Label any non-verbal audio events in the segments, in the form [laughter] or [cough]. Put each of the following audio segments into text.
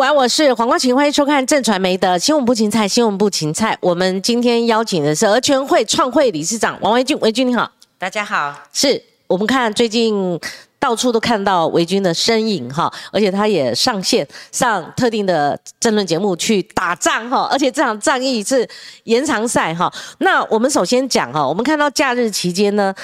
午安，我是黄光芹，欢迎收看正传媒的新闻部芹菜，新闻部芹菜。我们今天邀请的是儿全会创会理事长王维俊，维军你好，大家好。是我们看最近到处都看到维军的身影哈，而且他也上线上特定的争论节目去打仗哈，而且这场战役是延长赛哈。那我们首先讲哈，我们看到假日期间呢，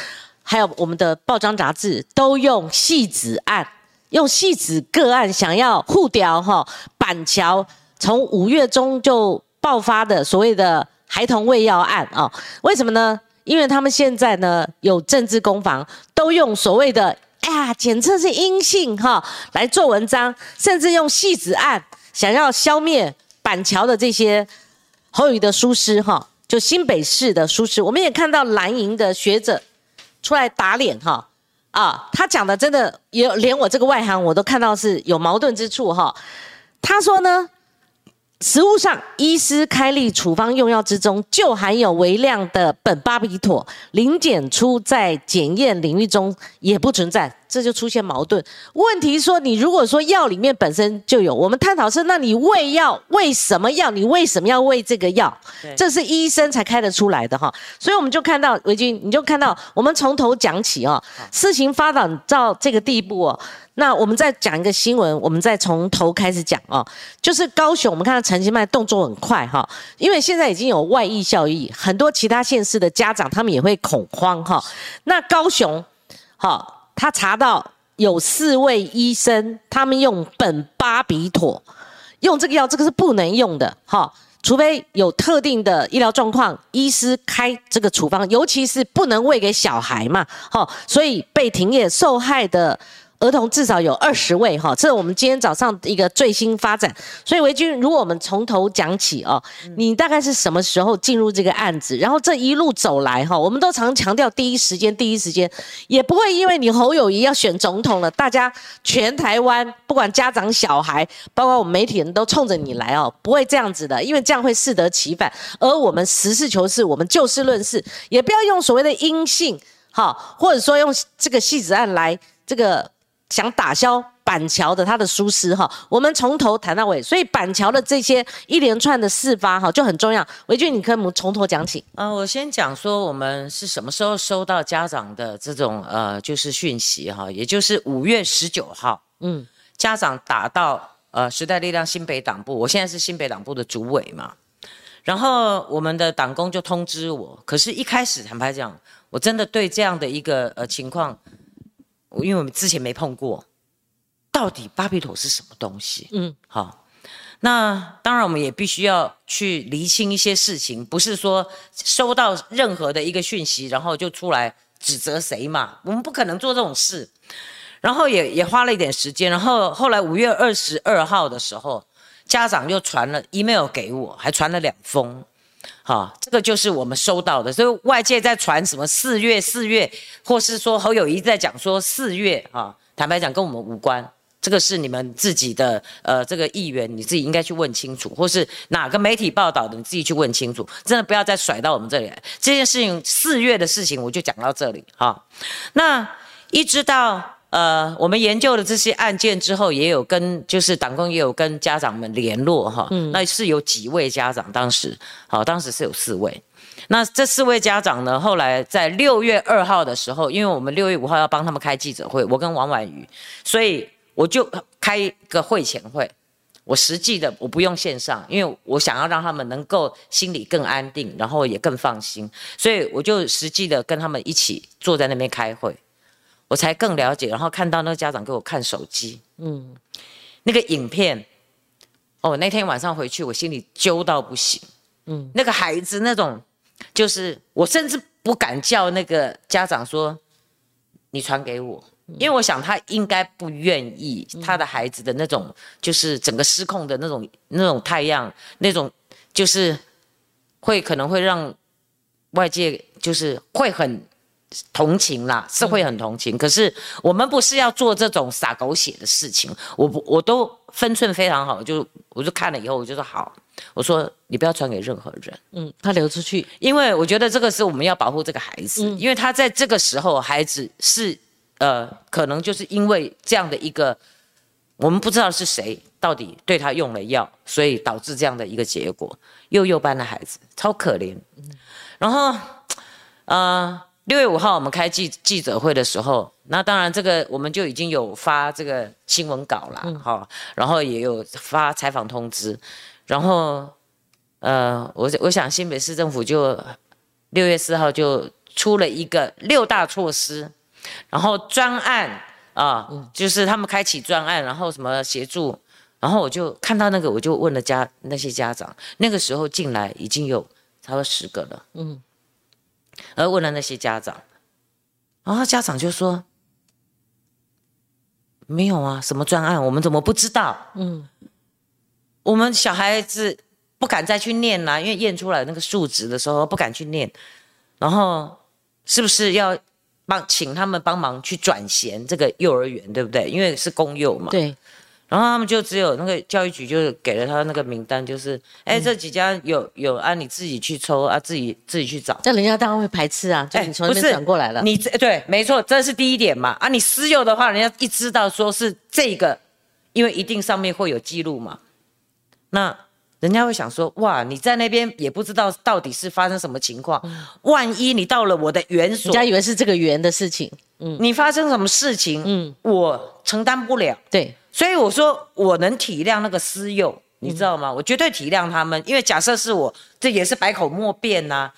还有我们的报章杂志都用戏子案。用戏子个案想要互调哈，板桥从五月中就爆发的所谓的孩童喂药案啊，为什么呢？因为他们现在呢有政治攻防，都用所谓的哎呀检测是阴性哈来做文章，甚至用戏子案想要消灭板桥的这些侯友的书师哈，就新北市的书师，我们也看到蓝营的学者出来打脸哈。啊，他讲的真的也连我这个外行我都看到是有矛盾之处哈。他说呢。食物上，医师开立处方用药之中就含有微量的苯巴比妥，零检出在检验领域中也不存在，这就出现矛盾。问题说，你如果说药里面本身就有，我们探讨是，那你喂药喂什么药？你为什么要喂这个药？这是医生才开得出来的哈。所以我们就看到维军，你就看到我们从头讲起哦，事情发展到这个地步哦。那我们再讲一个新闻，我们再从头开始讲哦，就是高雄，我们看到陈其迈动作很快哈，因为现在已经有外溢效益，很多其他县市的家长他们也会恐慌哈。那高雄，好，他查到有四位医生，他们用苯巴比妥，用这个药，这个是不能用的哈，除非有特定的医疗状况，医师开这个处方，尤其是不能喂给小孩嘛，哈，所以被停业受害的。儿童至少有二十位哈，这是我们今天早上一个最新发展。所以维军，如果我们从头讲起哦，你大概是什么时候进入这个案子？然后这一路走来哈，我们都常强调第一时间，第一时间也不会因为你侯友谊要选总统了，大家全台湾不管家长小孩，包括我们媒体人都冲着你来哦，不会这样子的，因为这样会适得其反。而我们实事求是，我们就事论事，也不要用所谓的阴性哈，或者说用这个戏子案来这个。想打消板桥的他的疏失哈，我们从头谈到尾，所以板桥的这些一连串的事发哈就很重要。维俊，你可以从头讲起。嗯，我先讲说我们是什么时候收到家长的这种呃就是讯息哈，也就是五月十九号，嗯，家长打到呃时代力量新北党部，我现在是新北党部的主委嘛，然后我们的党工就通知我，可是一开始坦白讲，我真的对这样的一个呃情况。因为我们之前没碰过，到底巴比妥是什么东西？嗯，好，那当然我们也必须要去厘清一些事情，不是说收到任何的一个讯息，然后就出来指责谁嘛，我们不可能做这种事。然后也也花了一点时间，然后后来五月二十二号的时候，家长又传了 email 给我，还传了两封。好，这个就是我们收到的，所以外界在传什么四月四月，或是说侯友谊在讲说四月啊，坦白讲跟我们无关，这个是你们自己的呃这个议员，你自己应该去问清楚，或是哪个媒体报道的，你自己去问清楚，真的不要再甩到我们这里来。这件事情四月的事情我就讲到这里哈，那一直到。呃，我们研究了这些案件之后，也有跟就是党工也有跟家长们联络哈，那是有几位家长当时，好，当时是有四位，那这四位家长呢，后来在六月二号的时候，因为我们六月五号要帮他们开记者会，我跟王婉瑜，所以我就开一个会前会，我实际的我不用线上，因为我想要让他们能够心里更安定，然后也更放心，所以我就实际的跟他们一起坐在那边开会。我才更了解，然后看到那个家长给我看手机，嗯，那个影片，哦，那天晚上回去，我心里揪到不行，嗯，那个孩子那种，就是我甚至不敢叫那个家长说，你传给我，因为我想他应该不愿意他的孩子的那种，就是整个失控的那种那种太阳，那种就是会可能会让外界就是会很。同情啦，是会很同情。可是我们不是要做这种撒狗血的事情，我不我都分寸非常好，就我就看了以后，我就说好，我说你不要传给任何人，嗯，他流出去，因为我觉得这个是我们要保护这个孩子，因为他在这个时候，孩子是呃，可能就是因为这样的一个我们不知道是谁到底对他用了药，所以导致这样的一个结果。幼幼班的孩子超可怜。然后，呃，六月五号我们开记记者会的时候，那当然这个我们就已经有发这个新闻稿了，好，然后也有发采访通知。然后，呃，我我想新北市政府就六月四号就出了一个六大措施，然后专案。啊，就是他们开启专案，然后什么协助，然后我就看到那个，我就问了家那些家长，那个时候进来已经有差不多十个了，嗯，而问了那些家长，然后家长就说没有啊，什么专案，我们怎么不知道？嗯，我们小孩子不敢再去念啦，因为验出来那个数值的时候不敢去念，然后是不是要？帮请他们帮忙去转衔这个幼儿园，对不对？因为是公幼嘛。对。然后他们就只有那个教育局就给了他那个名单，就是哎这几家有有啊，你自己去抽啊，自己自己去找。这人家当然会排斥啊，就你从那边转过来了。你这对，没错，这是第一点嘛。啊，你私有的话，人家一知道说是这个，因为一定上面会有记录嘛。那。人家会想说：哇，你在那边也不知道到底是发生什么情况。万一你到了我的园所，人家以为是这个园的事情。嗯，你发生什么事情？嗯，我承担不了。对，所以我说我能体谅那个私幼，你知道吗？我绝对体谅他们，因为假设是我，这也是百口莫辩呐。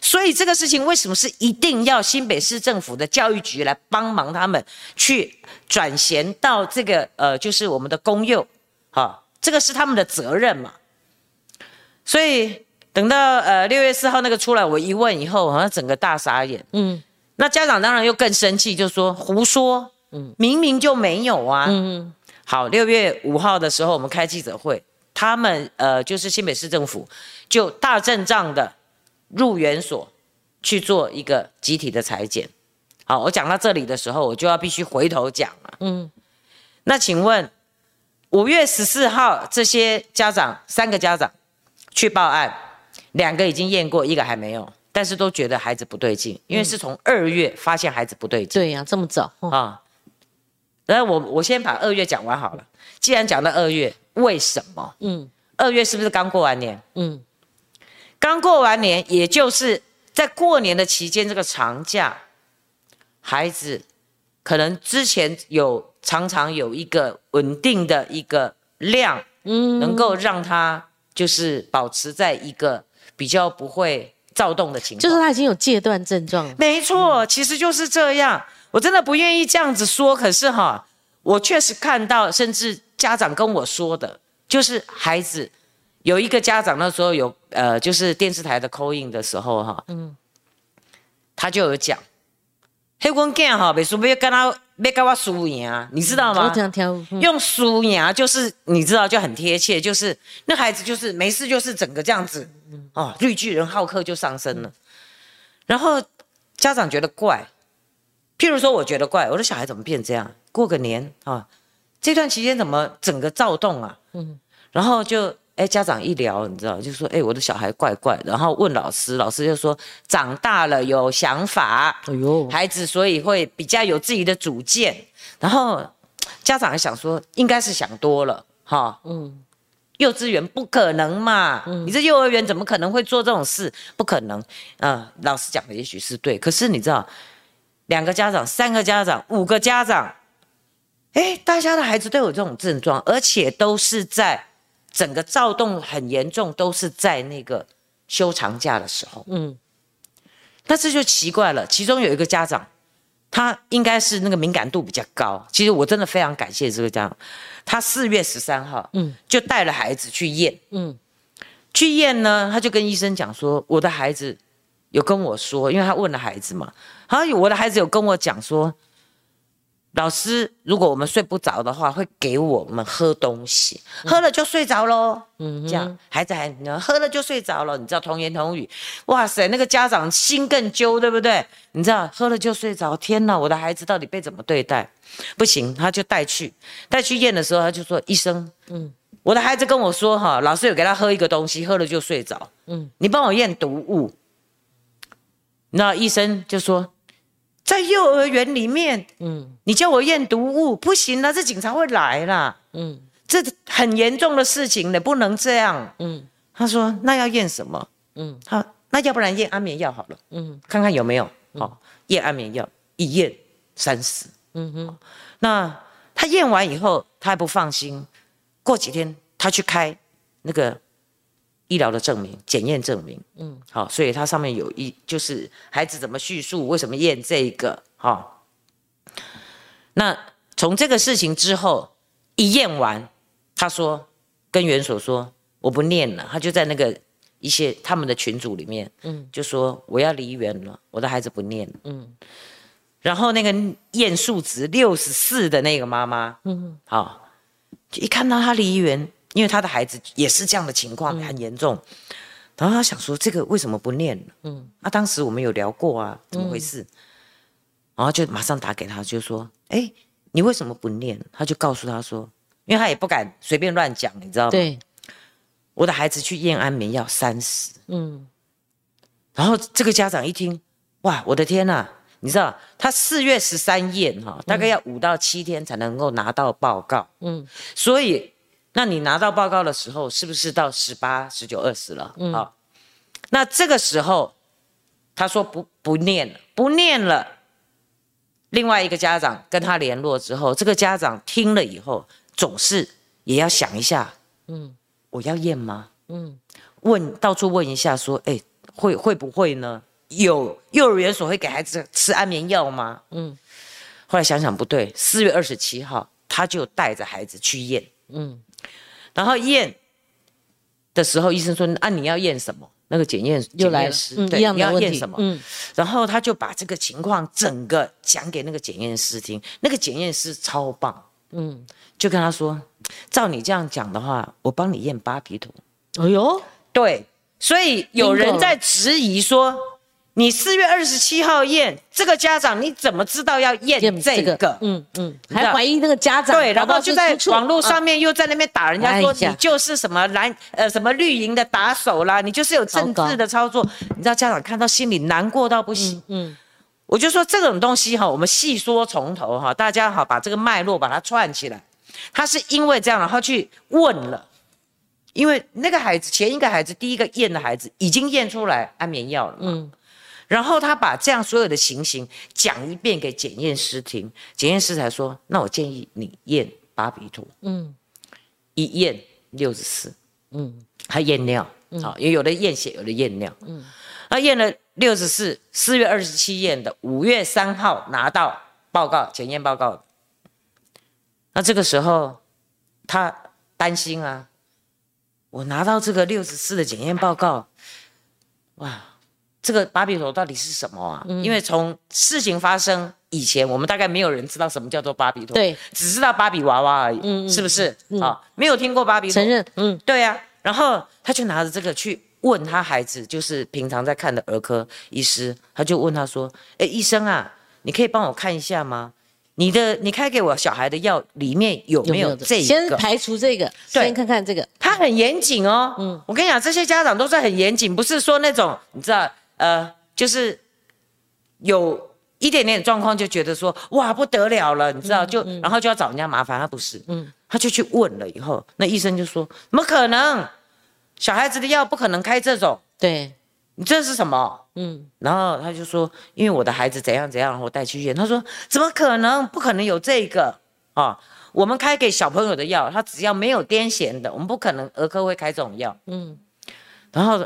所以这个事情为什么是一定要新北市政府的教育局来帮忙他们去转衔到这个呃，就是我们的公幼，哈，这个是他们的责任嘛。所以等到呃六月四号那个出来，我一问以后，好像整个大傻眼。嗯，那家长当然又更生气，就说胡说，嗯，明明就没有啊。嗯，好，六月五号的时候我们开记者会，他们呃就是新北市政府就大阵仗的入园所去做一个集体的裁剪。好，我讲到这里的时候，我就要必须回头讲了。嗯，那请问五月十四号这些家长三个家长。去报案，两个已经验过，一个还没有，但是都觉得孩子不对劲，因为是从二月发现孩子不对劲。对呀，这么早啊！然后我我先把二月讲完好了。既然讲到二月，为什么？嗯，二月是不是刚过完年？嗯，刚过完年，也就是在过年的期间，这个长假，孩子可能之前有常常有一个稳定的一个量，嗯，能够让他。就是保持在一个比较不会躁动的情况，就是他已经有戒断症状。没错，其实就是这样。我真的不愿意这样子说，可是哈，我确实看到，甚至家长跟我说的，就是孩子有一个家长那时候有呃，就是电视台的 call in 的时候哈，嗯，他就有讲。黑棍剑哈，别说别跟他别跟我输赢啊，你知道吗？用输赢就是你知道就很贴切，就是那孩子就是没事就是整个这样子哦，绿巨人好客就上升了。然后家长觉得怪，譬如说我觉得怪，我的小孩怎么变这样？过个年啊，这段期间怎么整个躁动啊？嗯，然后就。哎，家长一聊，你知道，就说哎，我的小孩怪怪，然后问老师，老师就说长大了有想法，哎呦，孩子所以会比较有自己的主见，然后家长还想说应该是想多了哈，嗯，幼稚园不可能嘛，你这幼儿园怎么可能会做这种事？不可能，嗯，老师讲的也许是对，可是你知道，两个家长、三个家长、五个家长，哎，大家的孩子都有这种症状，而且都是在。整个躁动很严重，都是在那个休长假的时候。嗯，那这就奇怪了。其中有一个家长，他应该是那个敏感度比较高。其实我真的非常感谢这个家长，他四月十三号，嗯，就带了孩子去验。嗯，去验呢，他就跟医生讲说，我的孩子有跟我说，因为他问了孩子嘛，好像我的孩子有跟我讲说。老师，如果我们睡不着的话，会给我们喝东西，喝了就睡着喽。嗯，这样孩子还喝了就睡着了，你知道童言童语。哇塞，那个家长心更揪，对不对？你知道喝了就睡着，天哪，我的孩子到底被怎么对待？不行，他就带去，带去验的时候，他就说医生，嗯，我的孩子跟我说哈，老师有给他喝一个东西，喝了就睡着。嗯，你帮我验毒物。那医生就说。在幼儿园里面，嗯，你叫我验毒物不行了，这警察会来啦，嗯，这很严重的事情你，不能这样，嗯。他说那要验什么？嗯，好，那要不然验安眠药好了，嗯，看看有没有，好，验安眠药，一验三死，嗯哼。那他验完以后，他还不放心，过几天他去开那个。医疗的证明、检验证明，嗯，好，所以它上面有一就是孩子怎么叙述，为什么验这个，哈。那从这个事情之后一验完，他说跟元所说我不念了，他就在那个一些他们的群组里面，嗯，就说我要离园了，我的孩子不念了，嗯。然后那个验数值六十四的那个妈妈，嗯，好，一看到他离园。因为他的孩子也是这样的情况，很严重。然后他想说，这个为什么不念？嗯，那当时我们有聊过啊，怎么回事？然后就马上打给他，就说：“哎，你为什么不念？”他就告诉他说：“因为他也不敢随便乱讲，你知道吗？”对，我的孩子去验安眠药三十。嗯，然后这个家长一听，哇，我的天呐！你知道他四月十三验哈，大概要五到七天才能够拿到报告。嗯，所以。那你拿到报告的时候，是不是到十八、十九、二十了？嗯，好。那这个时候，他说不不念了，不念了。另外一个家长跟他联络之后，这个家长听了以后，总是也要想一下，嗯，我要验吗？嗯，问到处问一下，说，哎，会会不会呢？有幼儿园所会给孩子吃安眠药吗？嗯，后来想想不对，四月二十七号，他就带着孩子去验，嗯。然后验的时候，医生说：“啊，你要验什么？那个检验又来了，对，你要验什么？”嗯，然后他就把这个情况整个讲给那个检验师听。那个检验师超棒，嗯，就跟他说：“照你这样讲的话，我帮你验巴比妥。”哎呦，对，所以有人在质疑说。你四月二十七号验这个家长，你怎么知道要验这个？嗯嗯，还怀疑那个家长。对，然后就在网络上面又在那边打人家说你就是什么蓝呃什么绿营的打手啦，你就是有政治的操作。你知道家长看到心里难过到不行。嗯，我就说这种东西哈，我们细说从头哈，大家好把这个脉络把它串起来。他是因为这样然后去问了，因为那个孩子前一个孩子第一个验的孩子已经验出来安眠药了。嗯。然后他把这样所有的情形讲一遍给检验师听，检验师才说：“那我建议你验巴比妥。”嗯，一验六十四，嗯，他验尿，好，也有的验血，有的验尿，嗯，他验了六十四，四月二十七验的，五月三号拿到报告，检验报告。那这个时候他担心啊，我拿到这个六十四的检验报告，哇！这个芭比头到底是什么啊？因为从事情发生以前，我们大概没有人知道什么叫做芭比头，对，只知道芭比娃娃而已，是不是？啊，没有听过芭比。承认，嗯，对呀。然后他就拿着这个去问他孩子，就是平常在看的儿科医师，他就问他说：“哎，医生啊，你可以帮我看一下吗？你的你开给我小孩的药里面有没有这个？先排除这个，先看看这个。他很严谨哦。嗯，我跟你讲，这些家长都是很严谨，不是说那种你知道。”呃，就是有一点点状况，就觉得说哇不得了了，你知道，就然后就要找人家麻烦，他不是，嗯，他就去问了，以后那医生就说怎么可能，小孩子的药不可能开这种，对。你这是什么？嗯，然后他就说，因为我的孩子怎样怎样，我带去医院，他说怎么可能，不可能有这个。啊，我们开给小朋友的药，他只要没有癫痫的，我们不可能儿科会开这种药，嗯，然后。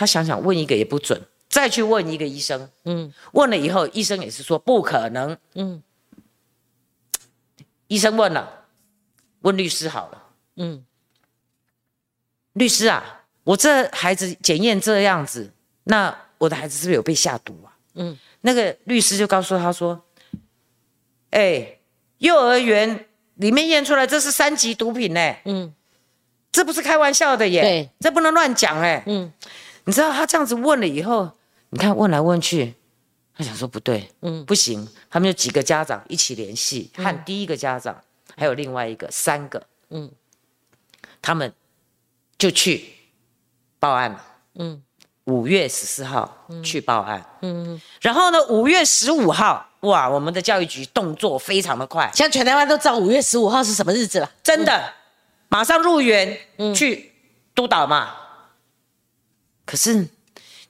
他想想问一个也不准，再去问一个医生，嗯，问了以后，医生也是说不可能，嗯，医生问了，问律师好了，嗯，律师啊，我这孩子检验这样子，那我的孩子是不是有被下毒啊？嗯，那个律师就告诉他说，哎，幼儿园里面验出来这是三级毒品呢，嗯，这不是开玩笑的耶，对，这不能乱讲哎，嗯。你知道他这样子问了以后，你看问来问去，他想说不对，嗯，不行，他们就几个家长一起联系，和第一个家长还有另外一个三个，嗯，他们就去报案了，嗯，五月十四号去报案，嗯，然后呢，五月十五号，哇，我们的教育局动作非常的快，现在全台湾都知道五月十五号是什么日子了，真的，马上入园去督导嘛。可是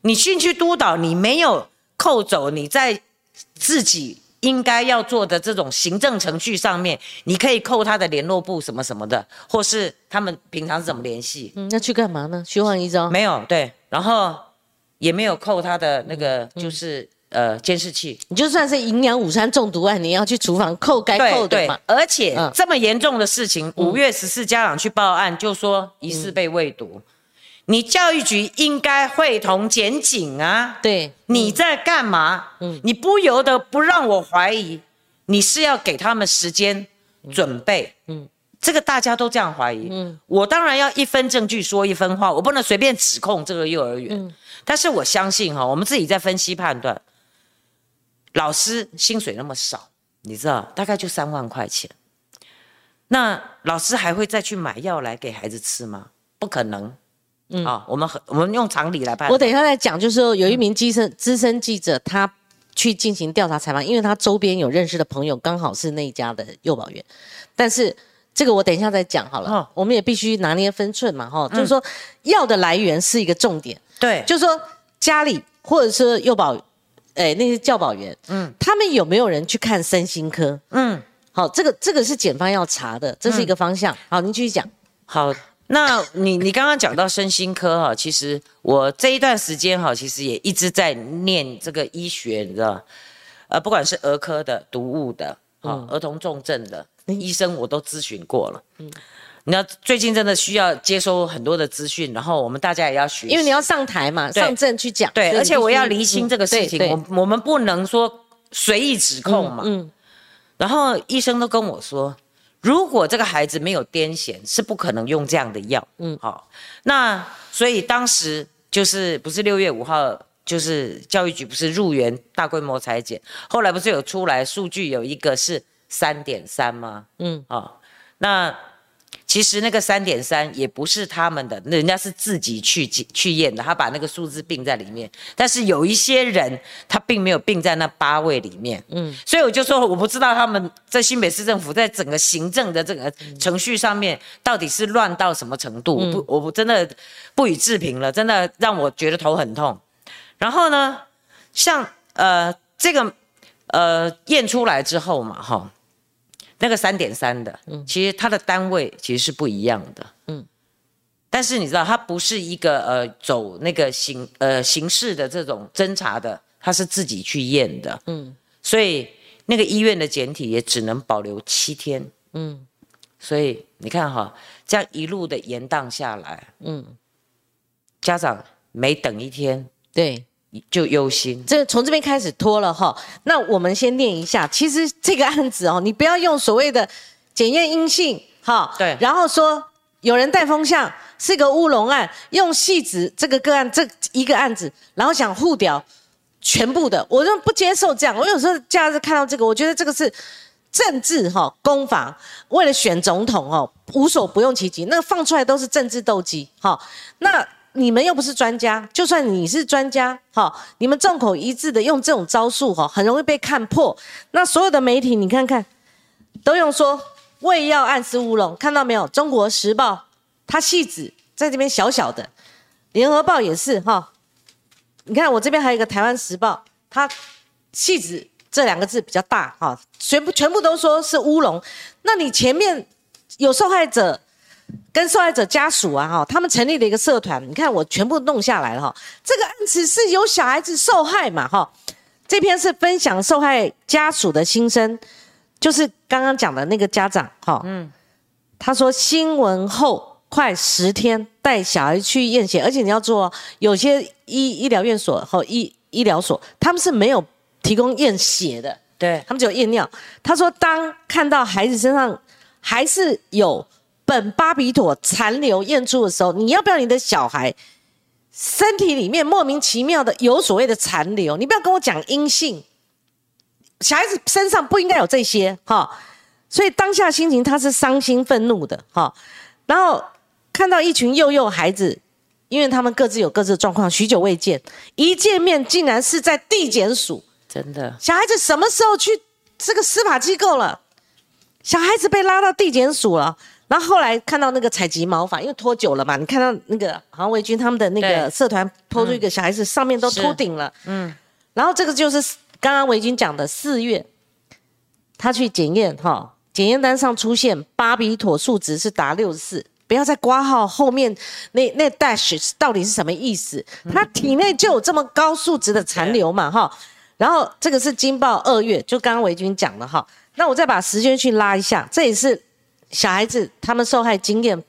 你进去督导，你没有扣走你在自己。应该要做的这种行政程序上面，你可以扣他的联络部什么什么的，或是他们平常是怎么联系？嗯，那去干嘛呢？虚晃一招？没有，对，然后也没有扣他的那个，就是呃监视器。你就算是营养午餐中毒案，你要去厨房扣该扣的嘛。而且这么严重的事情，五月十四家长去报案，就说疑似被喂毒。你教育局应该会同检警啊，对，你在干嘛？嗯，你不由得不让我怀疑，你是要给他们时间准备，嗯，这个大家都这样怀疑，嗯，我当然要一分证据说一分话，我不能随便指控这个幼儿园，嗯，但是我相信哈，我们自己在分析判断，老师薪水那么少，你知道，大概就三万块钱，那老师还会再去买药来给孩子吃吗？不可能。嗯啊，我们很我们用常理来判。我等一下再讲，就是说有一名资深资深记者，他去进行调查采访，因为他周边有认识的朋友，刚好是那一家的幼保员。但是这个我等一下再讲好了。我们也必须拿捏分寸嘛，哈，就是说药的来源是一个重点。对，就是说家里或者是幼保，哎，那些教保员，嗯，他们有没有人去看身心科？嗯，好，这个这个是检方要查的，这是一个方向。好，您继续讲。好。那你你刚刚讲到身心科哈，其实我这一段时间哈，其实也一直在念这个医学，你知道，呃，不管是儿科的、毒物的，啊，儿童重症的医生我都咨询过了。嗯，你要最近真的需要接收很多的资讯，然后我们大家也要学，因为你要上台嘛，上阵去讲。对，而且我要厘清这个事情，我我们不能说随意指控嘛。嗯，然后医生都跟我说。如果这个孩子没有癫痫，是不可能用这样的药。嗯，好，那所以当时就是不是六月五号，就是教育局不是入园大规模裁剪，后来不是有出来数据，有一个是三点三吗？嗯，好，那。其实那个三点三也不是他们的，人家是自己去去验的，他把那个数字并在里面。但是有一些人他并没有并在那八位里面，嗯，所以我就说我不知道他们在新北市政府在整个行政的这个程序上面到底是乱到什么程度，我不，我不真的不予置评了，真的让我觉得头很痛。然后呢，像呃这个呃验出来之后嘛，哈。那个三点三的，嗯，其实它的单位其实是不一样的，嗯，但是你知道，它不是一个呃走那个形呃形式的这种侦查的，它是自己去验的，嗯，所以那个医院的检体也只能保留七天，嗯，所以你看哈，这样一路的延宕下来，嗯，家长每等一天，对。就忧心，这从这边开始拖了哈。那我们先念一下，其实这个案子哦，你不要用所谓的检验阴性哈，对，然后说有人带风向是个乌龙案，用细子这个个案这一个案子，然后想互掉全部的，我就不接受这样。我有时候假日看到这个，我觉得这个是政治哈攻防，为了选总统哦，无所不用其极，那放出来都是政治斗鸡哈。那。你们又不是专家，就算你是专家，哈，你们众口一致的用这种招数，哈，很容易被看破。那所有的媒体，你看看，都用说胃药暗示乌龙，看到没有？中国时报它戏子在这边小小的，联合报也是哈。你看我这边还有一个台湾时报，它戏子这两个字比较大，哈，全部全部都说是乌龙。那你前面有受害者？跟受害者家属啊，哈，他们成立了一个社团，你看我全部弄下来了哈。这个案子是有小孩子受害嘛，哈。这篇是分享受害家属的心声，就是刚刚讲的那个家长，哈，嗯，他说新闻后快十天带小孩去验血，而且你要做，有些医医疗院所和医医疗所，他们是没有提供验血的，对他们只有验尿。他说当看到孩子身上还是有。苯巴比妥残留验出的时候，你要不要你的小孩身体里面莫名其妙的有所谓的残留？你不要跟我讲阴性，小孩子身上不应该有这些哈。所以当下心情他是伤心愤怒的哈。然后看到一群幼幼孩子因为他们各自有各自的状况，许久未见，一见面竟然是在地检署。真的，小孩子什么时候去这个司法机构了？小孩子被拉到地检署了，然后后来看到那个采集毛发，因为拖久了嘛，你看到那个好像维军他们的那个社团拖出一个小孩子上面都秃顶了，嗯，然后这个就是刚刚维军讲的四月，他去检验哈，检验单上出现巴比妥数值是达六十四，不要再挂号后面那那 dash 到底是什么意思？他体内就有这么高数值的残留嘛哈，然后这个是金报二月，就刚刚维军讲的哈。那我再把时间去拉一下，这也是小孩子他们受害经验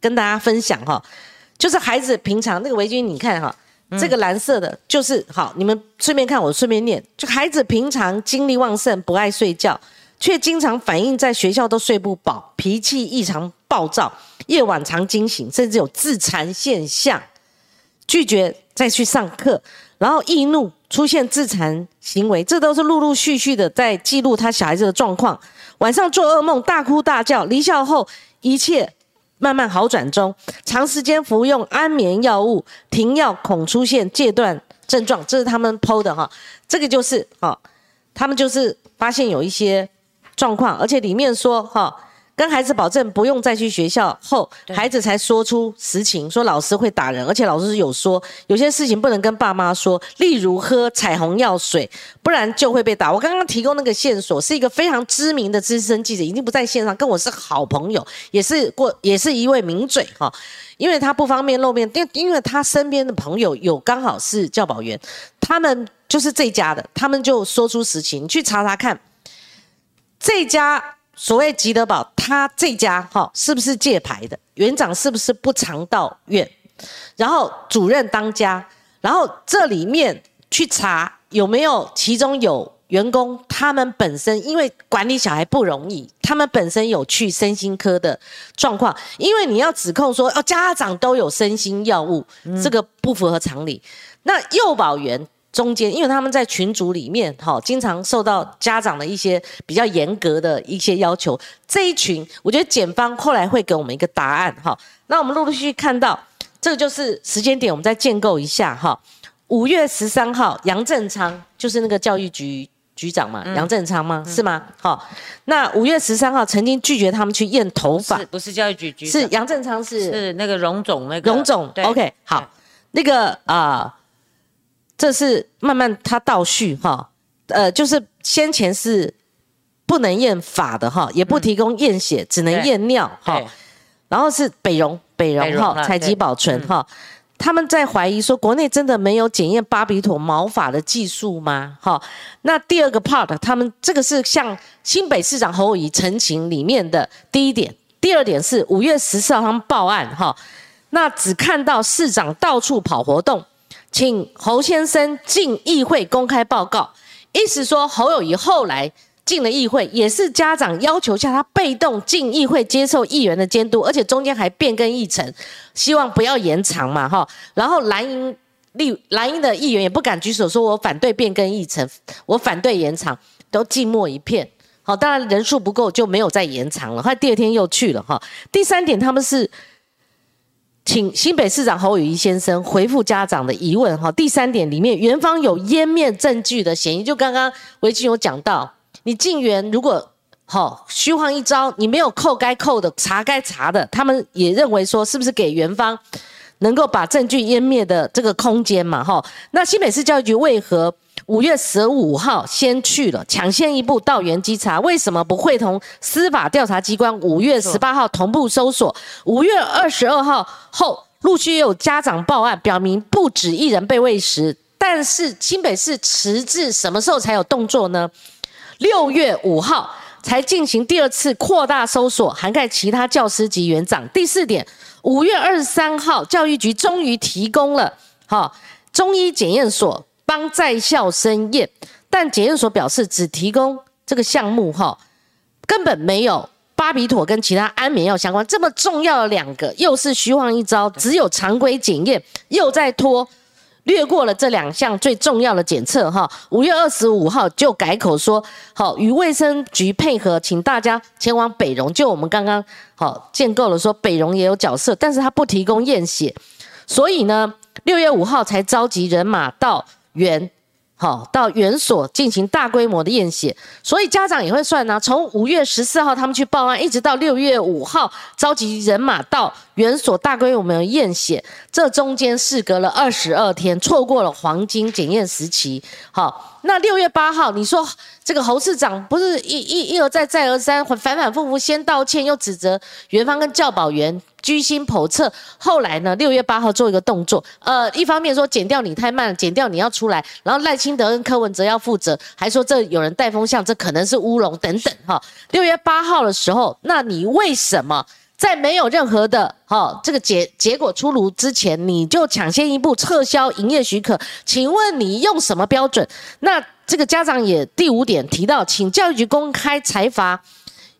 跟大家分享哈。就是孩子平常那个围巾，你看哈，这个蓝色的，就是好，你们顺便看，我顺便念。就孩子平常精力旺盛，不爱睡觉，却经常反映在学校都睡不饱，脾气异常暴躁，夜晚常惊醒，甚至有自残现象，拒绝再去上课，然后易怒。出现自残行为，这都是陆陆续续的在记录他小孩子的状况。晚上做噩梦，大哭大叫，离校后一切慢慢好转中。长时间服用安眠药物，停药恐出现戒断症状。这是他们剖的哈，这个就是哈，他们就是发现有一些状况，而且里面说哈。跟孩子保证不用再去学校后，孩子才说出实情，说老师会打人，而且老师有说有些事情不能跟爸妈说，例如喝彩虹药水，不然就会被打。我刚刚提供那个线索是一个非常知名的资深记者，已经不在线上，跟我是好朋友，也是过也是一位名嘴哈，因为他不方便露面，因因为他身边的朋友有刚好是教保员，他们就是这家的，他们就说出实情，去查查看这家。所谓吉德堡，他这家哈是不是借牌的？园长是不是不常到院？然后主任当家，然后这里面去查有没有其中有员工，他们本身因为管理小孩不容易，他们本身有去身心科的状况，因为你要指控说哦家长都有身心药物，这个不符合常理。那幼保员。中间，因为他们在群组里面，哈，经常受到家长的一些比较严格的一些要求。这一群，我觉得检方后来会给我们一个答案，哈。那我们陆陆续续看到，这个就是时间点，我们再建构一下，哈。五月十三号，杨正昌就是那个教育局局长嘛，杨正昌吗？是吗？好，那五月十三号曾经拒绝他们去验头发，不是教育局局，是杨正昌，是是那个荣总那个荣总，OK，好，那个啊。这是慢慢他倒叙哈，呃，就是先前是不能验法的哈，也不提供验血，只能验尿哈。然后是北荣北荣哈采集保存哈，他们在怀疑说国内真的没有检验巴比妥毛发的技术吗？哈，那第二个 part，他们这个是向新北市长侯友宜陈情里面的第一点，第二点是五月十四号他们报案哈，那只看到市长到处跑活动。请侯先生进议会公开报告，意思说侯友谊后来进了议会，也是家长要求下他被动进议会接受议员的监督，而且中间还变更议程，希望不要延长嘛哈。然后蓝营立蓝营的议员也不敢举手说我反对变更议程，我反对延长，都静默一片。好，当然人数不够就没有再延长了，他第二天又去了哈。第三点，他们是。请新北市长侯友谊先生回复家长的疑问哈。第三点里面，园方有湮灭证据的嫌疑。就刚刚维基有讲到，你进园如果好虚晃一招，你没有扣该扣的，查该查的，他们也认为说，是不是给园方能够把证据湮灭的这个空间嘛？哈，那新北市教育局为何五月十五号先去了，抢先一步到园稽查？为什么不会同司法调查机关五月十八号同步搜索？五月二十二号后陆续有家长报案，表明不止一人被喂食，但是新北市迟至什么时候才有动作呢？六月五号才进行第二次扩大搜索，涵盖其他教师及园长。第四点。五月二十三号，教育局终于提供了哈中医检验所帮在校生验，但检验所表示只提供这个项目哈，根本没有巴比妥跟其他安眠药相关，这么重要的两个又是虚晃一招，只有常规检验又在拖。略过了这两项最重要的检测，哈，五月二十五号就改口说，好与卫生局配合，请大家前往北荣。就我们刚刚好建构了说，北荣也有角色，但是他不提供验血，所以呢，六月五号才召集人马到园。好，到园所进行大规模的验血，所以家长也会算呢。从五月十四号他们去报案，一直到六月五号召集人马到园所大规模验血，这中间事隔了二十二天，错过了黄金检验时期。好，那六月八号，你说这个侯市长不是一一一而再再而三反反复复先道歉，又指责元芳跟教保员。居心叵测，后来呢？六月八号做一个动作，呃，一方面说剪掉你太慢了，剪掉你要出来，然后赖清德跟柯文哲要负责，还说这有人带风向，这可能是乌龙等等哈。六月八号的时候，那你为什么在没有任何的哈这个结结果出炉之前，你就抢先一步撤销营业许可？请问你用什么标准？那这个家长也第五点提到，请教育局公开裁罚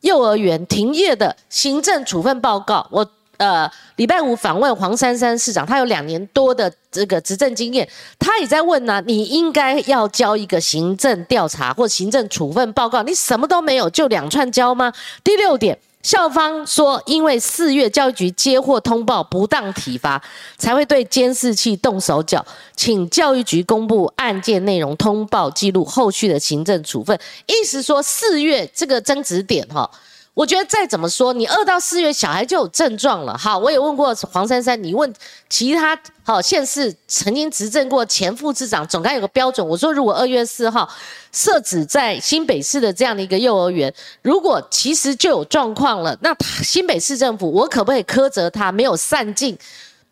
幼儿园停业的行政处分报告。我。呃，礼拜五访问黄珊珊市长，他有两年多的这个执政经验，他也在问呢，你应该要交一个行政调查或行政处分报告，你什么都没有，就两串交吗？第六点，校方说，因为四月教育局接获通报不当体罚，才会对监视器动手脚，请教育局公布案件内容、通报记录、后续的行政处分。意思说，四月这个争执点哈。我觉得再怎么说，你二到四月小孩就有症状了。好，我也问过黄珊珊，你问其他好县市曾经执政过前副市长，总该有个标准。我说，如果二月四号设置在新北市的这样的一个幼儿园，如果其实就有状况了，那新北市政府我可不可以苛责他没有善尽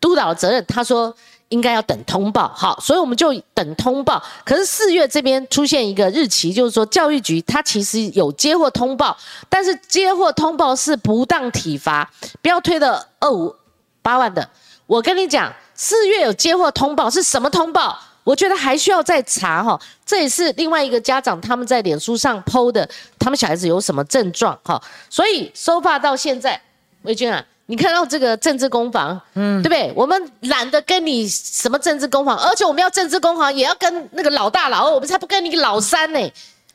督导的责任？他说。应该要等通报，好，所以我们就等通报。可是四月这边出现一个日期，就是说教育局他其实有接获通报，但是接获通报是不当体罚，不要推的二五八万的。我跟你讲，四月有接获通报是什么通报？我觉得还需要再查哈。这也是另外一个家长他们在脸书上 PO 的，他们小孩子有什么症状哈。所以收发到现在，魏军啊。你看到这个政治攻防，嗯，对不对？我们懒得跟你什么政治攻防，而且我们要政治攻防，也要跟那个老大老二，我们才不跟你老三呢。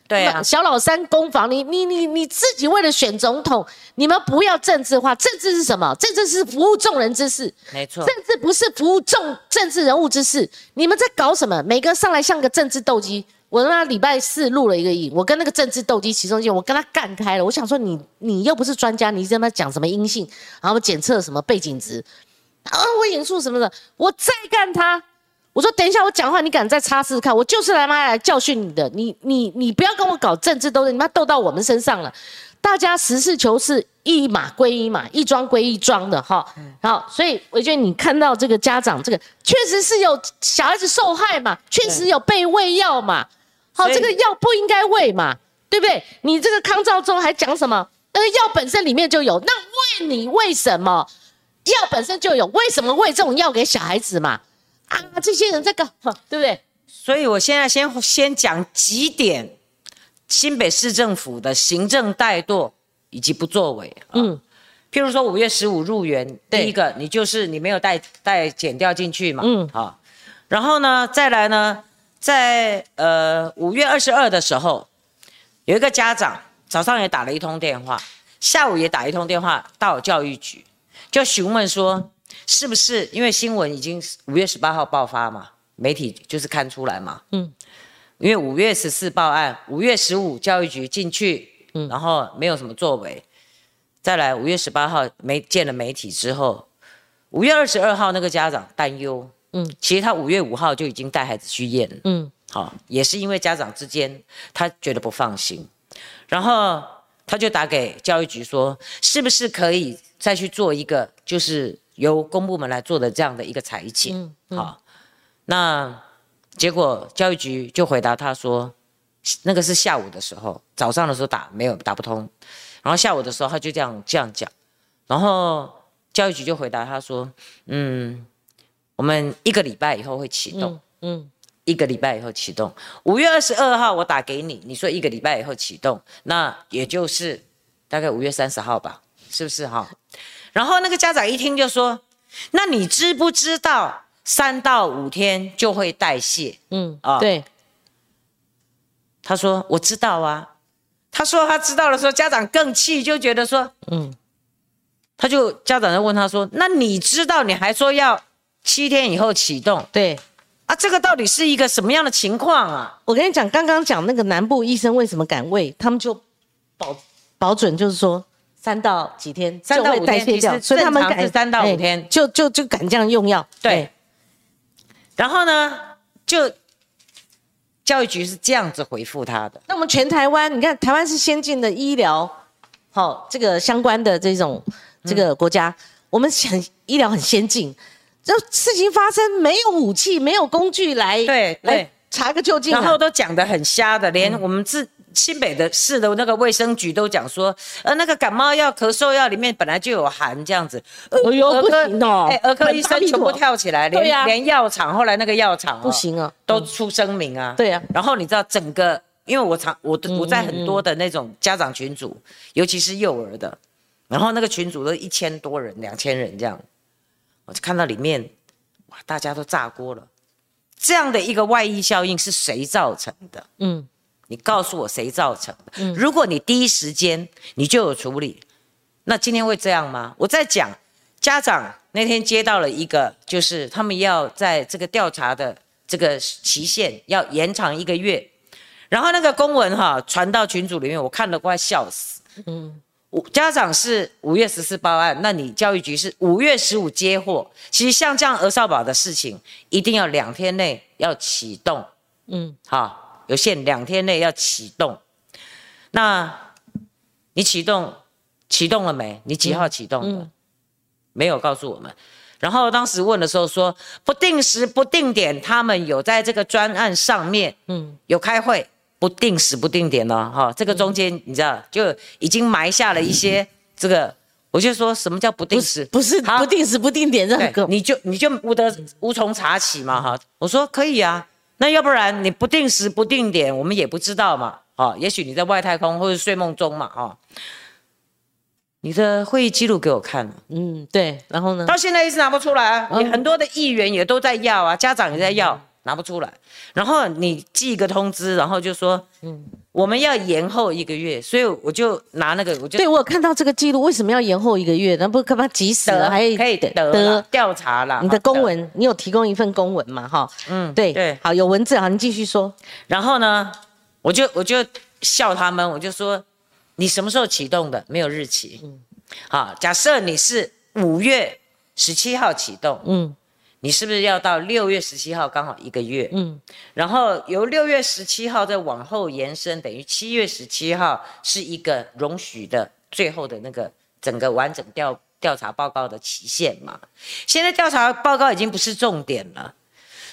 对啊，小老三攻防，你你你你自己为了选总统，你们不要政治化。政治是什么？政治是服务众人之事，没错。政治不是服务众政治人物之事。你们在搞什么？每个上来像个政治斗鸡。我他礼拜四录了一个影，我跟那个政治斗鸡其中一，我跟他干开了。我想说，你你又不是专家，你在那讲什么阴性，然后检测什么背景值，啊，我引述什么的，我再干他。我说等一下，我讲话你敢再插试试看？我就是来妈来教训你的，你你你不要跟我搞政治斗争，你妈斗到我们身上了。大家实事求是，一码归一码，一桩归一桩的哈。好，所以我觉得你看到这个家长，这个确实是有小孩子受害嘛，确实有被喂药嘛。好，这个药不应该喂嘛，对不对？你这个康照中还讲什么？那个药本身里面就有，那喂你为什么药本身就有？为什么喂这种药给小孩子嘛？啊，这些人在搞，对不对？所以我现在先先讲几点新北市政府的行政怠惰以及不作为。嗯，譬如说五月十五入园，第一个你就是你没有带带剪掉进去嘛。嗯，好，然后呢，再来呢？在呃五月二十二的时候，有一个家长早上也打了一通电话，下午也打一通电话到教育局，就询问说，是不是因为新闻已经五月十八号爆发嘛，媒体就是看出来嘛，嗯，因为五月十四报案，五月十五教育局进去，嗯，然后没有什么作为，再来五月十八号没见了媒体之后，五月二十二号那个家长担忧。嗯，其实他五月五号就已经带孩子去验了。嗯，好，也是因为家长之间他觉得不放心，然后他就打给教育局说，是不是可以再去做一个，就是由公部门来做的这样的一个裁剪？好，那结果教育局就回答他说，那个是下午的时候，早上的时候打没有打不通，然后下午的时候他就这样这样讲，然后教育局就回答他说，嗯。我们一个礼拜以后会启动，嗯，一个礼拜以后启动。五月二十二号我打给你，你说一个礼拜以后启动，那也就是大概五月三十号吧，是不是哈？然后那个家长一听就说：“那你知不知道三到五天就会代谢？”嗯啊，对。他说：“我知道啊。”他说他知道的时候，家长更气，就觉得说：“嗯。”他就家长就问他说：“那你知道你还说要？”七天以后启动。对啊，这个到底是一个什么样的情况啊？我跟你讲，刚刚讲那个南部医生为什么敢喂，他们就保保准就是说三到几天，三到五天，其实所以他们敢三到五天，就就就敢这样用药。对，然后呢，就。教育局是这样子回复他的。那我们全台湾，你看台湾是先进的医疗，好，这个相关的这种这个国家，我们很医疗很先进。这事情发生没有武器，没有工具来对来查个究竟，然后都讲的很瞎的，连我们自。新北的市的那个卫生局都讲说，呃，那个感冒药、咳嗽药里面本来就有含这样子。哎呦，不行哦！哎，儿科医生全部跳起来，连连药厂后来那个药厂不行啊，都出声明啊。对啊。然后你知道整个，因为我常我我在很多的那种家长群组，尤其是幼儿的，然后那个群组都一千多人、两千人这样，我就看到里面，哇，大家都炸锅了。这样的一个外溢效应是谁造成的？嗯。你告诉我谁造成的？如果你第一时间你就有处理，那今天会这样吗？我在讲家长那天接到了一个，就是他们要在这个调查的这个期限要延长一个月，然后那个公文哈传到群组里面，我看了快笑死。嗯，家长是五月十四报案，那你教育局是五月十五接获。其实像这样儿少保的事情，一定要两天内要启动。嗯，好。有限两天内要启动，那你启动启动了没？你几号启动的？没有告诉我们。然后当时问的时候说不定时不定点，他们有在这个专案上面，嗯，有开会，不定时不定点了哈。这个中间你知道就已经埋下了一些这个，我就说什么叫不定时？不是不定时不定点这个，你就你就无得无从查起嘛哈。我说可以啊。那要不然你不定时不定点，我们也不知道嘛。哦，也许你在外太空或者睡梦中嘛。哦，你的会议记录给我看了。嗯，对。然后呢？到现在一直拿不出来啊。你很多的议员也都在要啊，家长也在要。拿不出来，然后你寄一个通知，然后就说，嗯，我们要延后一个月，所以我就拿那个，我就对我有看到这个记录，为什么要延后一个月？那不干嘛急死了？还可以得调查了。你的公文，你有提供一份公文嘛？哈，嗯，对对，好，有文字，好，你继续说。然后呢，我就我就笑他们，我就说，你什么时候启动的？没有日期。嗯，好，假设你是五月十七号启动，嗯。你是不是要到六月十七号刚好一个月？嗯，然后由六月十七号再往后延伸，等于七月十七号是一个容许的最后的那个整个完整调调查报告的期限嘛？现在调查报告已经不是重点了，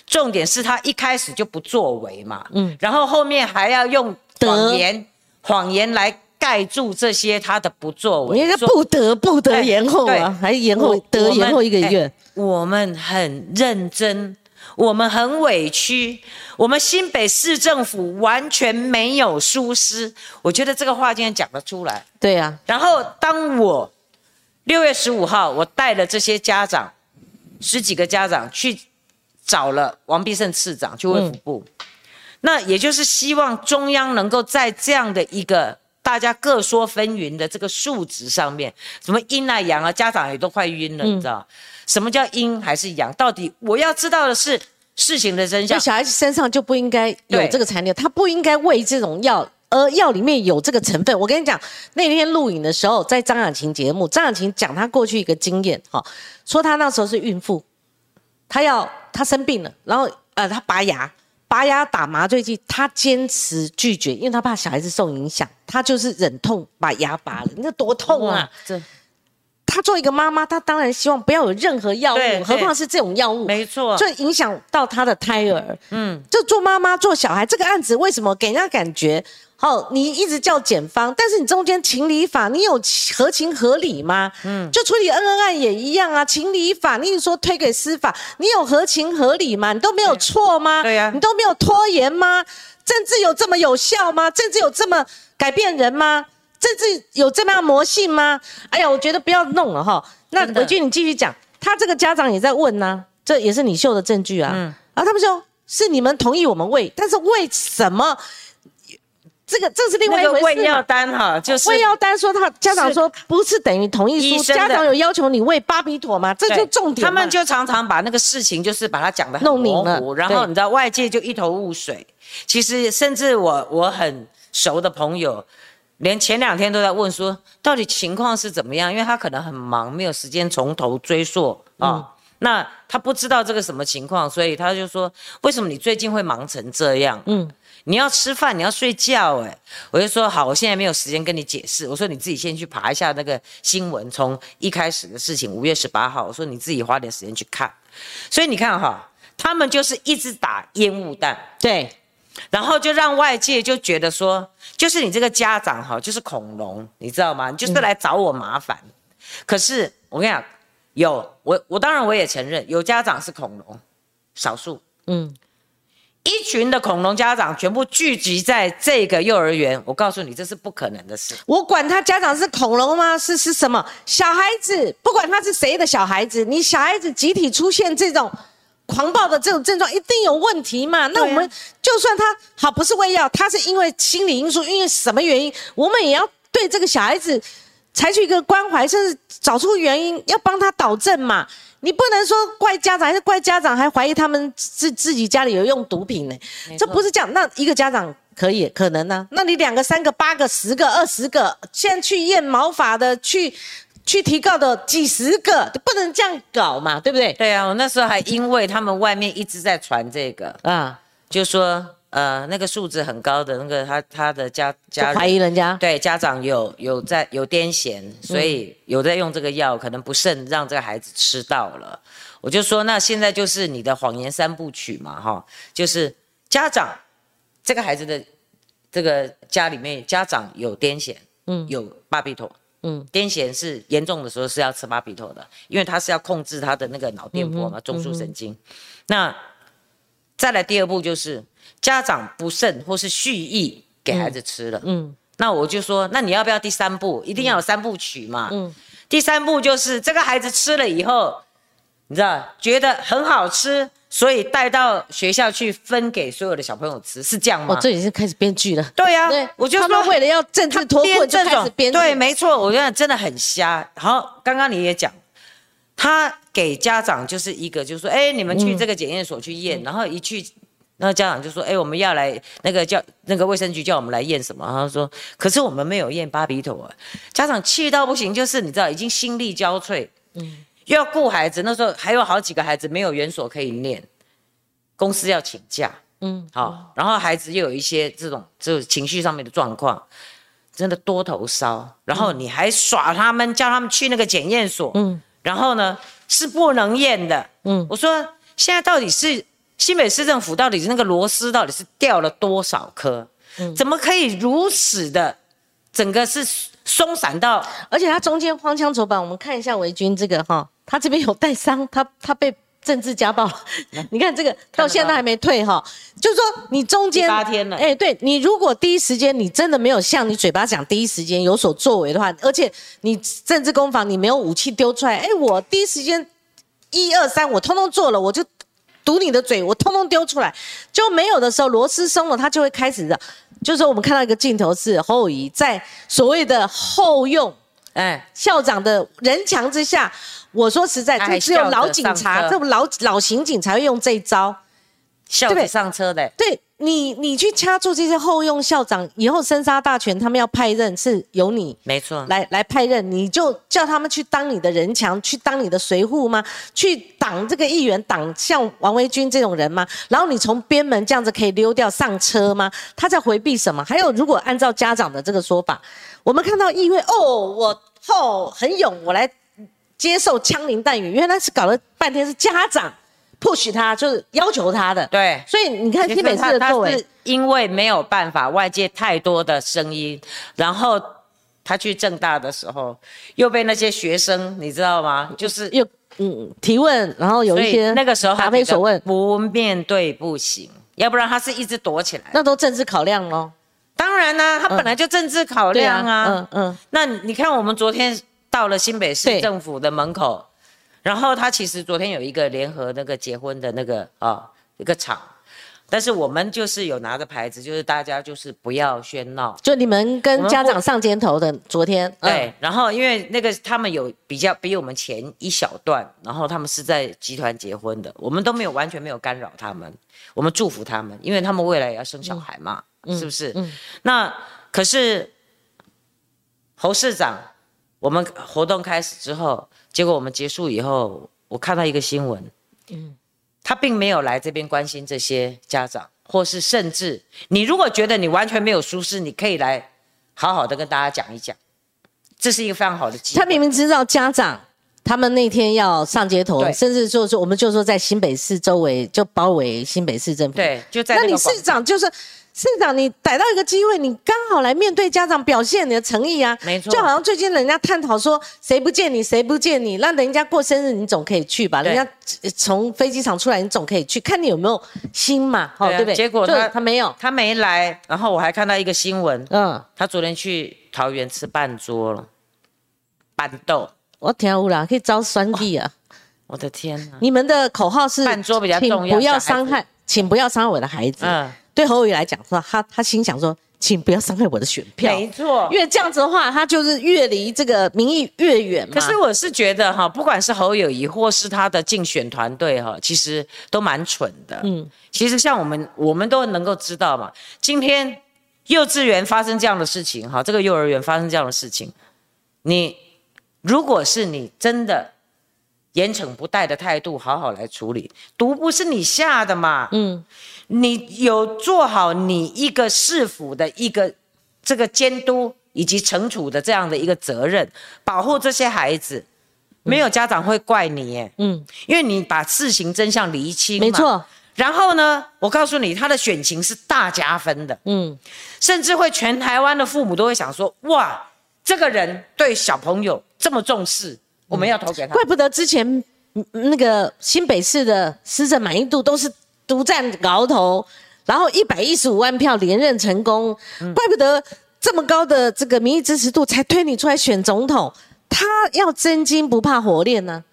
重点是他一开始就不作为嘛，嗯，然后后面还要用谎言谎言来盖住这些他的不作为，应该不得不得延后啊，还延后得延后一个月。我们很认真，我们很委屈，我们新北市政府完全没有疏失。我觉得这个话今天讲得出来。对呀。然后当我六月十五号，我带了这些家长，十几个家长去找了王必胜次长去卫福部，那也就是希望中央能够在这样的一个大家各说纷纭的这个数值上面，什么阴啊阳啊，家长也都快晕了，你知道。什么叫阴还是阳？到底我要知道的是事情的真相。小孩子身上就不应该有这个残留，他不应该喂这种药，而药里面有这个成分。我跟你讲，那天录影的时候，在张雅琴节目，张雅琴讲她过去一个经验，哈，说她那时候是孕妇，她要她生病了，然后呃，她拔牙，拔牙打麻醉剂，他坚持拒绝，因为他怕小孩子受影响，他就是忍痛把牙拔了，那多痛啊！这。他做一个妈妈，她当然希望不要有任何药物，何况是这种药物，没错，就影响到他的胎儿。嗯，就做妈妈做小孩这个案子，为什么给人家感觉，好，你一直叫检方，但是你中间情理法，你有合情合理吗？嗯，就处理恩恩案也一样啊，情理法，你说推给司法，你有合情合理吗？你都没有错吗？对呀，你都没有拖延吗？政治有这么有效吗？政治有这么改变人吗？政治有这么样魔性吗？哎呀，我觉得不要弄了哈。那伟俊，你继续讲。他这个家长也在问呢，这也是你秀的证据啊。嗯。然后他们说是你们同意我们喂，但是为什么这个这是另外一回事。喂药单哈，就是喂药单说他家长说不是等于同意书，家长有要求你喂巴比妥吗？这就重点。他们就常常把那个事情就是把它讲的很模糊，然后你知道外界就一头雾水。其实甚至我我很熟的朋友，连前两天都在问说到底情况是怎么样，因为他可能很忙，没有时间从头追溯啊。那他不知道这个什么情况，所以他就说为什么你最近会忙成这样？嗯。你要吃饭，你要睡觉，哎，我就说好，我现在没有时间跟你解释。我说你自己先去爬一下那个新闻，从一开始的事情，五月十八号，我说你自己花点时间去看。所以你看哈，他们就是一直打烟雾弹，对，然后就让外界就觉得说，就是你这个家长哈，就是恐龙，你知道吗？你就是来找我麻烦。可是我跟你讲，有我我当然我也承认，有家长是恐龙，少数，嗯。一群的恐龙家长全部聚集在这个幼儿园，我告诉你，这是不可能的事。我管他家长是恐龙吗？是是什么小孩子？不管他是谁的小孩子，你小孩子集体出现这种狂暴的这种症状，一定有问题嘛？那我们就算他好不是喂药，他是因为心理因素，因为什么原因，我们也要对这个小孩子采取一个关怀，甚至找出原因，要帮他导正嘛。你不能说怪家长，还是怪家长还怀疑他们自自己家里有用毒品呢？这不是这样。那一个家长可以可能呢？那你两个、三个、八个、十个、二十个，现在去验毛发的，去去提告的几十个，不能这样搞嘛？对不对？对啊，我那时候还因为他们外面一直在传这个啊，就说。呃，那个数字很高的那个，他他的家家怀疑人家对家长有有在有癫痫，所以有在用这个药，可能不慎让这个孩子吃到了。我就说，那现在就是你的谎言三部曲嘛，哈，就是家长这个孩子的这个家里面家长有癫痫，嗯，有巴比妥，嗯，癫痫是严重的时候是要吃巴比妥的，因为他是要控制他的那个脑电波嘛，中枢神经。那再来第二步就是。家长不慎或是蓄意给孩子吃了，嗯，那我就说，那你要不要第三步？一定要有三部曲嘛，嗯，第三步就是这个孩子吃了以后，你知道觉得很好吃，所以带到学校去分给所有的小朋友吃，是这样吗？哦，这已经开始编剧了。对呀，我就说为了要政治脱困就开始编对，没错，我觉得真的很瞎。好，刚刚你也讲，他给家长就是一个，就是说，哎，你们去这个检验所去验，然后一去。那家长就说：“哎，我们要来那个叫那个卫生局叫我们来验什么？”他说：“可是我们没有验巴比妥。”家长气到不行，就是你知道已经心力交瘁，嗯，又要顾孩子，那时候还有好几个孩子没有园所可以念，公司要请假，嗯，好，然后孩子又有一些这种就情绪上面的状况，真的多头烧，然后你还耍他们，叫他们去那个检验所，嗯，然后呢是不能验的，嗯，我说现在到底是。新北市政府到底是那个螺丝到底是掉了多少颗？怎么可以如此的整个是松散到？而且它中间荒腔走板，我们看一下维军这个哈，他这边有带伤，他他被政治家暴，[laughs] 你看这个到现在还没退哈，就是说你中间八天了，哎，对你如果第一时间你真的没有像你嘴巴讲第一时间有所作为的话，而且你政治攻防你没有武器丢出来，哎，我第一时间一二三我通通做了，我就。堵你的嘴，我通通丢出来，就没有的时候，螺丝松了，他就会开始的。就是说，我们看到一个镜头是侯友谊在所谓的后用，哎，校长的人墙之下，我说实在，这只有老警察，这种老老刑警才会用这一招，校子上车的，对。你你去掐住这些后用校长，以后生杀大权，他们要派任是由你没错来来派任，你就叫他们去当你的人墙，去当你的随护吗？去挡这个议员，挡像王维军这种人吗？然后你从边门这样子可以溜掉上车吗？他在回避什么？还有，如果按照家长的这个说法，我们看到议会哦，我后很勇，我来接受枪林弹雨，原来是搞了半天是家长。Push 他就是要求他的，对，所以你看新北市的作为，因为没有办法，外界太多的声音，然后他去正大的时候，又被那些学生，你知道吗？就是又嗯提问，然后有一些那个时候答非所问，不面对不行，要不然他是一直躲起来，那都政治考量喽。当然啦，他本来就政治考量啊，嗯嗯。那你看我们昨天到了新北市政府的门口。然后他其实昨天有一个联合那个结婚的那个啊一个场，但是我们就是有拿着牌子，就是大家就是不要喧闹。就你们跟家长上肩头的昨天，对，然后因为那个他们有比较比我们前一小段，然后他们是在集团结婚的，我们都没有完全没有干扰他们，我们祝福他们，因为他们未来也要生小孩嘛，是不是？那可是侯市长，我们活动开始之后，结果我们结束以后，我看到一个新闻，嗯。他并没有来这边关心这些家长，或是甚至你如果觉得你完全没有舒适，你可以来好好的跟大家讲一讲，这是一个非常好的机会。他明明知道家长他们那天要上街头，甚至就说我们就说在新北市周围就包围新北市政府，对，就在那你市长就是。市长，你逮到一个机会，你刚好来面对家长，表现你的诚意啊！没错，就好像最近人家探讨说，谁不见你，谁不见你，那人家过生日，你总可以去吧？人家从飞机场出来，你总可以去，看你有没有心嘛，好对不对？结果他他没有，他没来。然后我还看到一个新闻，嗯，他昨天去桃园吃半桌了，板豆。我天乌啦，可以招酸地啊！我的天哪！你们的口号是半桌比较重要，不要伤害，请不要伤害我的孩子。嗯。对侯友宜来讲，说他他心想说，请不要伤害我的选票。没错，因为这样子的话，他就是越离这个民意越远嘛。可是我是觉得哈，不管是侯友宜或是他的竞选团队哈，其实都蛮蠢的。嗯，其实像我们我们都能够知道嘛，今天幼稚园发生这样的事情哈，这个幼儿园发生这样的事情，你如果是你真的。严惩不贷的态度，好好来处理。毒不是你下的嘛？嗯，你有做好你一个市府的一个这个监督以及惩处的这样的一个责任，保护这些孩子，没有家长会怪你。嗯，因为你把事情真相厘清。没错。然后呢，我告诉你，他的选情是大加分的。嗯，甚至会全台湾的父母都会想说：哇，这个人对小朋友这么重视。我们要投给他，怪不得之前那个新北市的施政满意度都是独占鳌头，然后一百一十五万票连任成功，怪不得这么高的这个民意支持度才推你出来选总统。他要真金不怕火炼呢？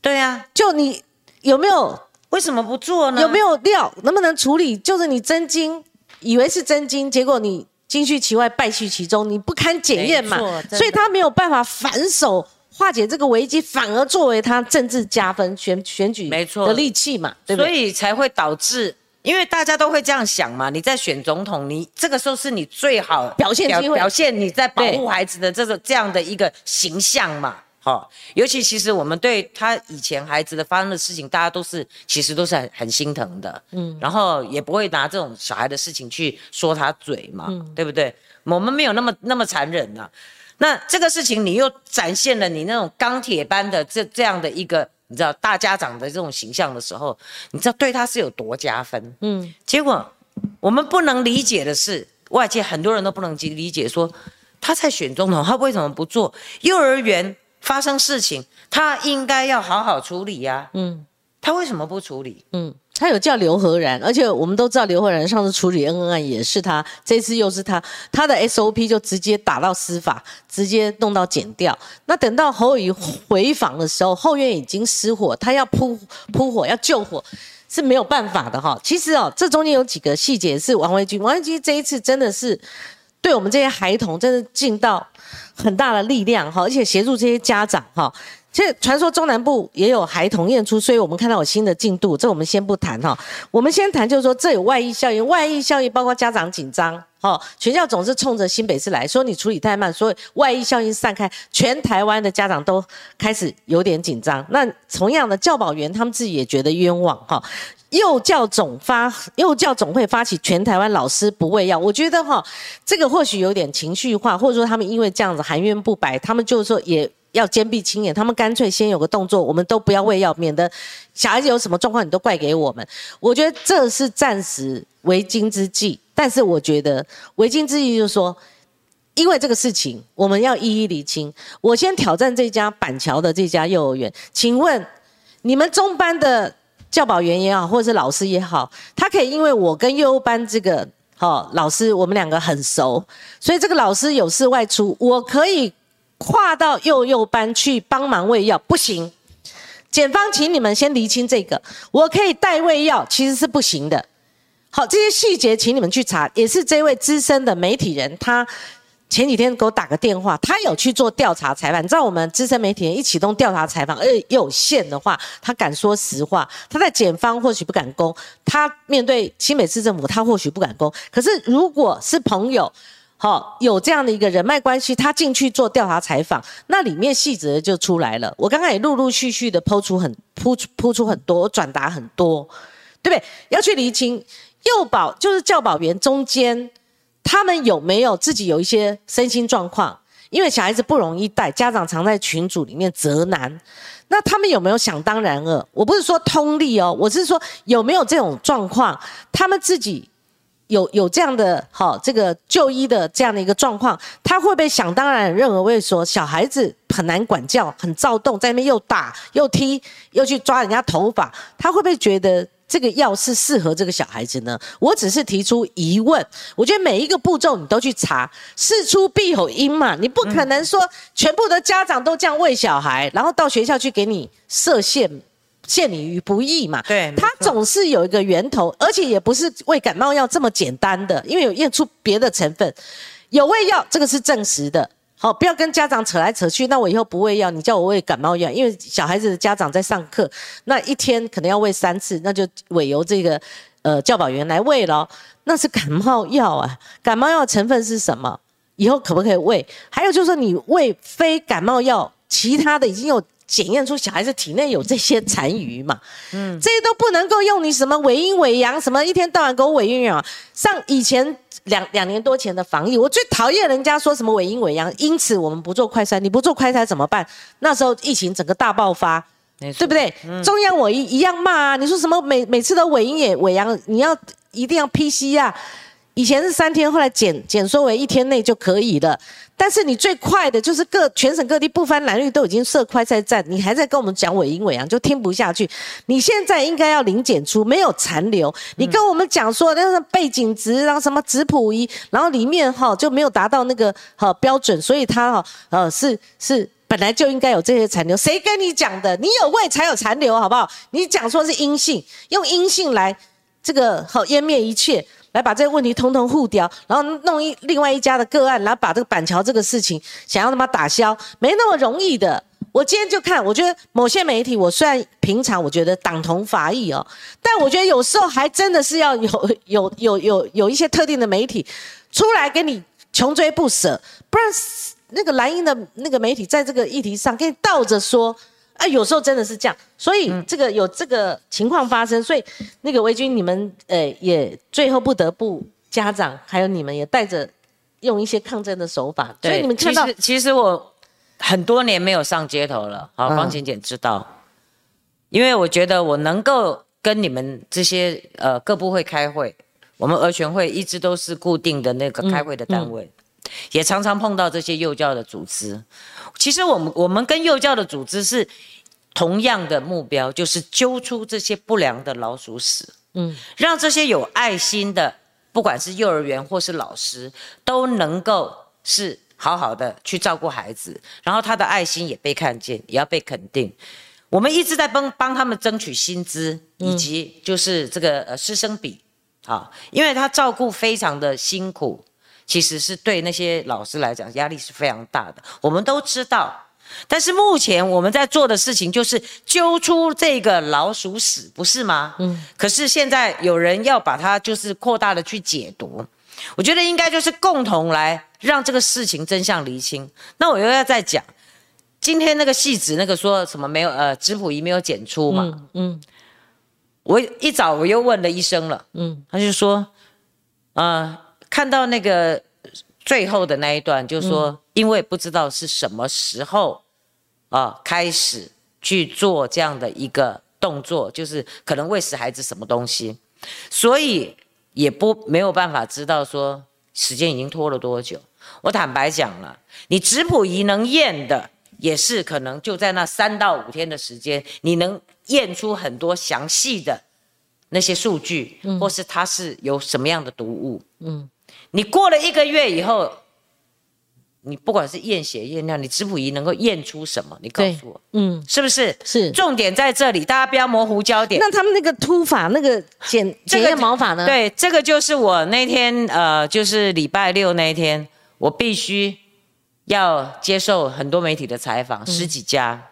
对呀，就你有没有？为什么不做呢？有没有料？能不能处理？就是你真金，以为是真金，结果你金虚其外，败絮其中，你不堪检验嘛？所以他没有办法反手。化解这个危机，反而作为他政治加分选选举没错的利器嘛，对所以才会导致，因为大家都会这样想嘛。你在选总统，你这个时候是你最好表现机会，表现你在保护孩子的这个这样的一个形象嘛。好，尤其其实我们对他以前孩子的发生的事情，大家都是其实都是很很心疼的，嗯，然后也不会拿这种小孩的事情去说他嘴嘛，对不对？我们没有那么那么残忍呐。那这个事情，你又展现了你那种钢铁般的这这样的一个，你知道大家长的这种形象的时候，你知道对他是有多加分？嗯，结果我们不能理解的是，外界很多人都不能理解，说他在选总统，他为什么不做幼儿园发生事情，他应该要好好处理呀？嗯，他为什么不处理？嗯。他有叫刘和然，而且我们都知道刘和然上次处理恩恩案也是他，这次又是他，他的 SOP 就直接打到司法，直接弄到剪掉。那等到侯友回访的时候，后院已经失火，他要扑扑火要救火是没有办法的哈。其实哦，这中间有几个细节是王维军，王维军这一次真的是对我们这些孩童真的尽到很大的力量哈，而且协助这些家长哈。其实传说中南部也有孩童验出，所以我们看到有新的进度，这我们先不谈哈。我们先谈，就是说这有外溢效应，外溢效应包括家长紧张，哈，学校总是冲着新北市来说你处理太慢，所以外溢效应散开，全台湾的家长都开始有点紧张。那同样的教保员他们自己也觉得冤枉哈。幼教总发幼教总会发起全台湾老师不喂药，我觉得哈，这个或许有点情绪化，或者说他们因为这样子含冤不白，他们就是说也。要坚壁清野，他们干脆先有个动作，我们都不要喂药，免得小孩子有什么状况，你都怪给我们。我觉得这是暂时为今之计，但是我觉得为今之计就是说，因为这个事情，我们要一一厘清。我先挑战这家板桥的这家幼儿园，请问你们中班的教保员也好，或者是老师也好，他可以因为我跟幼儿班这个好老师，我们两个很熟，所以这个老师有事外出，我可以。跨到幼幼班去帮忙喂药不行，检方请你们先厘清这个，我可以代喂药其实是不行的，好，这些细节请你们去查，也是这位资深的媒体人，他前几天给我打个电话，他有去做调查采访。你知道我们资深媒体人一启动调查采访，而且又有限的话，他敢说实话。他在检方或许不敢攻，他面对新北市政府，他或许不敢攻。可是如果是朋友，好有这样的一个人脉关系，他进去做调查采访，那里面细则就出来了。我刚刚也陆陆续续的抛出很铺铺出很多，转达很多，对不对？要去厘清。幼保就是教保员中间，他们有没有自己有一些身心状况？因为小孩子不容易带，家长常在群组里面责难。那他们有没有想当然尔？我不是说通力哦，我是说有没有这种状况？他们自己有有这样的好这个就医的这样的一个状况，他会不会想当然认为说小孩子很难管教，很躁动，在那边又打又踢又去抓人家头发，他会不会觉得？这个药是适合这个小孩子呢？我只是提出疑问。我觉得每一个步骤你都去查，事出必有因嘛。你不可能说全部的家长都这样喂小孩，然后到学校去给你设限，陷你于不义嘛。对，它总是有一个源头，而且也不是喂感冒药这么简单的，因为有验出别的成分，有喂药这个是证实的。好，不要跟家长扯来扯去。那我以后不喂药，你叫我喂感冒药，因为小孩子的家长在上课，那一天可能要喂三次，那就委由这个呃教保员来喂了。那是感冒药啊，感冒药成分是什么？以后可不可以喂？还有就是说，你喂非感冒药，其他的已经有。检验出小孩子体内有这些残余嘛？嗯，这些都不能够用你什么伪阴伪阳，什么一天到晚给我伪阴伪阳。像以前两两年多前的防疫，我最讨厌人家说什么伪阴伪阳，因此我们不做快筛。你不做快筛怎么办？那时候疫情整个大爆发，对不对？中央我一一样骂啊！你说什么每每次都伪阴也伪阳，你要一定要 PCR。以前是三天，后来减减缩为一天内就可以了。但是你最快的就是各全省各地不分蓝绿都已经设快筛站，你还在跟我们讲伪阴伪阳，就听不下去。你现在应该要零检出，没有残留。你跟我们讲说那个背景值，然后什么质谱仪，然后里面哈就没有达到那个好标准，所以它哈呃是是本来就应该有这些残留。谁跟你讲的？你有胃才有残留，好不好？你讲说是阴性，用阴性来这个好湮灭一切。来把这个问题通通互掉，然后弄一另外一家的个案，然后把这个板桥这个事情想要他妈打消，没那么容易的。我今天就看，我觉得某些媒体，我虽然平常我觉得党同伐异哦，但我觉得有时候还真的是要有有有有有一些特定的媒体出来给你穷追不舍，不然那个蓝营的那个媒体在这个议题上给你倒着说。啊，有时候真的是这样，所以这个有这个情况发生，所以那个维军你们呃也最后不得不家长还有你们也带着用一些抗争的手法，所以你们看到其实其实我很多年没有上街头了，好，方晴姐知道，因为我觉得我能够跟你们这些呃各部会开会，我们儿全会一直都是固定的那个开会的单位。也常常碰到这些幼教的组织。其实我们我们跟幼教的组织是同样的目标，就是揪出这些不良的老鼠屎，嗯，让这些有爱心的，不管是幼儿园或是老师，都能够是好好的去照顾孩子，然后他的爱心也被看见，也要被肯定。我们一直在帮帮他们争取薪资，以及就是这个呃师生比，啊，因为他照顾非常的辛苦。其实是对那些老师来讲压力是非常大的，我们都知道。但是目前我们在做的事情就是揪出这个老鼠屎，不是吗？嗯。可是现在有人要把它就是扩大的去解读，我觉得应该就是共同来让这个事情真相厘清。那我又要再讲，今天那个戏子那个说什么没有呃质谱仪没有检出嘛？嗯。我一早我又问了医生了，嗯，他就说，啊。看到那个最后的那一段，就说因为不知道是什么时候啊开始去做这样的一个动作，就是可能喂食孩子什么东西，所以也不没有办法知道说时间已经拖了多久。我坦白讲了，你质谱仪能验的也是可能就在那三到五天的时间，你能验出很多详细的那些数据，或是它是有什么样的毒物，嗯。你过了一个月以后，你不管是验血验尿，你质谱仪能够验出什么？你告诉我，嗯，是不是？是。重点在这里，大家不要模糊焦点。那他们那个突法，那个检检验毛法呢？对，这个就是我那天呃，就是礼拜六那一天，我必须要接受很多媒体的采访，十几家，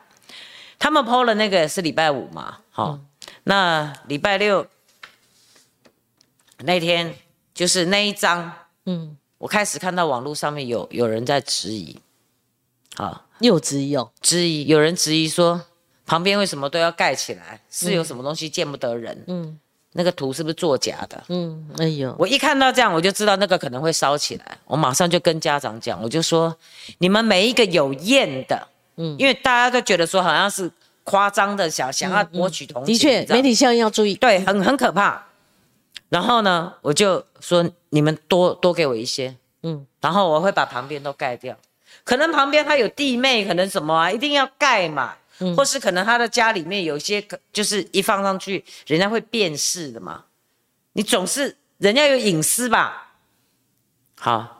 他们 PO 了那个是礼拜五嘛，好，那礼拜六那天就是那一张，嗯。我开始看到网络上面有有人在质疑，好，又质疑哦，质疑有人质疑说旁边为什么都要盖起来？是有什么东西见不得人？嗯，那个图是不是作假的？嗯，哎呦，我一看到这样我就知道那个可能会烧起来，我马上就跟家长讲，我就说你们每一个有验的，嗯，因为大家都觉得说好像是夸张的想想要博取同情，的确，媒体效应要注意，对，很很可怕。然后呢，我就说你们多多给我一些，嗯，然后我会把旁边都盖掉，可能旁边他有弟妹，可能什么啊，一定要盖嘛，或是可能他的家里面有些，就是一放上去，人家会辨识的嘛，你总是人家有隐私吧，好。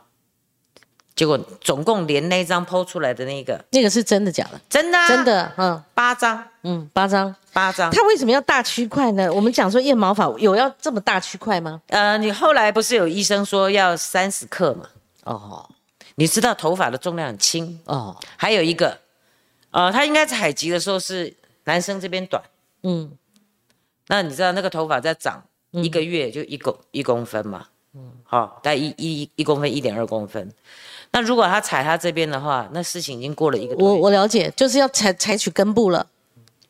结果总共连那张剖出来的那个，那个是真的假的？真的，真的，嗯，八张，嗯，八张，八张。他为什么要大区块呢？我们讲说腋毛法有要这么大区块吗？呃，你后来不是有医生说要三十克嘛？哦，你知道头发的重量很轻哦。还有一个，呃，他应该采集的时候是男生这边短，嗯，那你知道那个头发在长一个月就一公一公分嘛？嗯，好，大概一一一公分一点二公分。那如果他踩他这边的话，那事情已经过了一个。我我了解，就是要采采取根部了，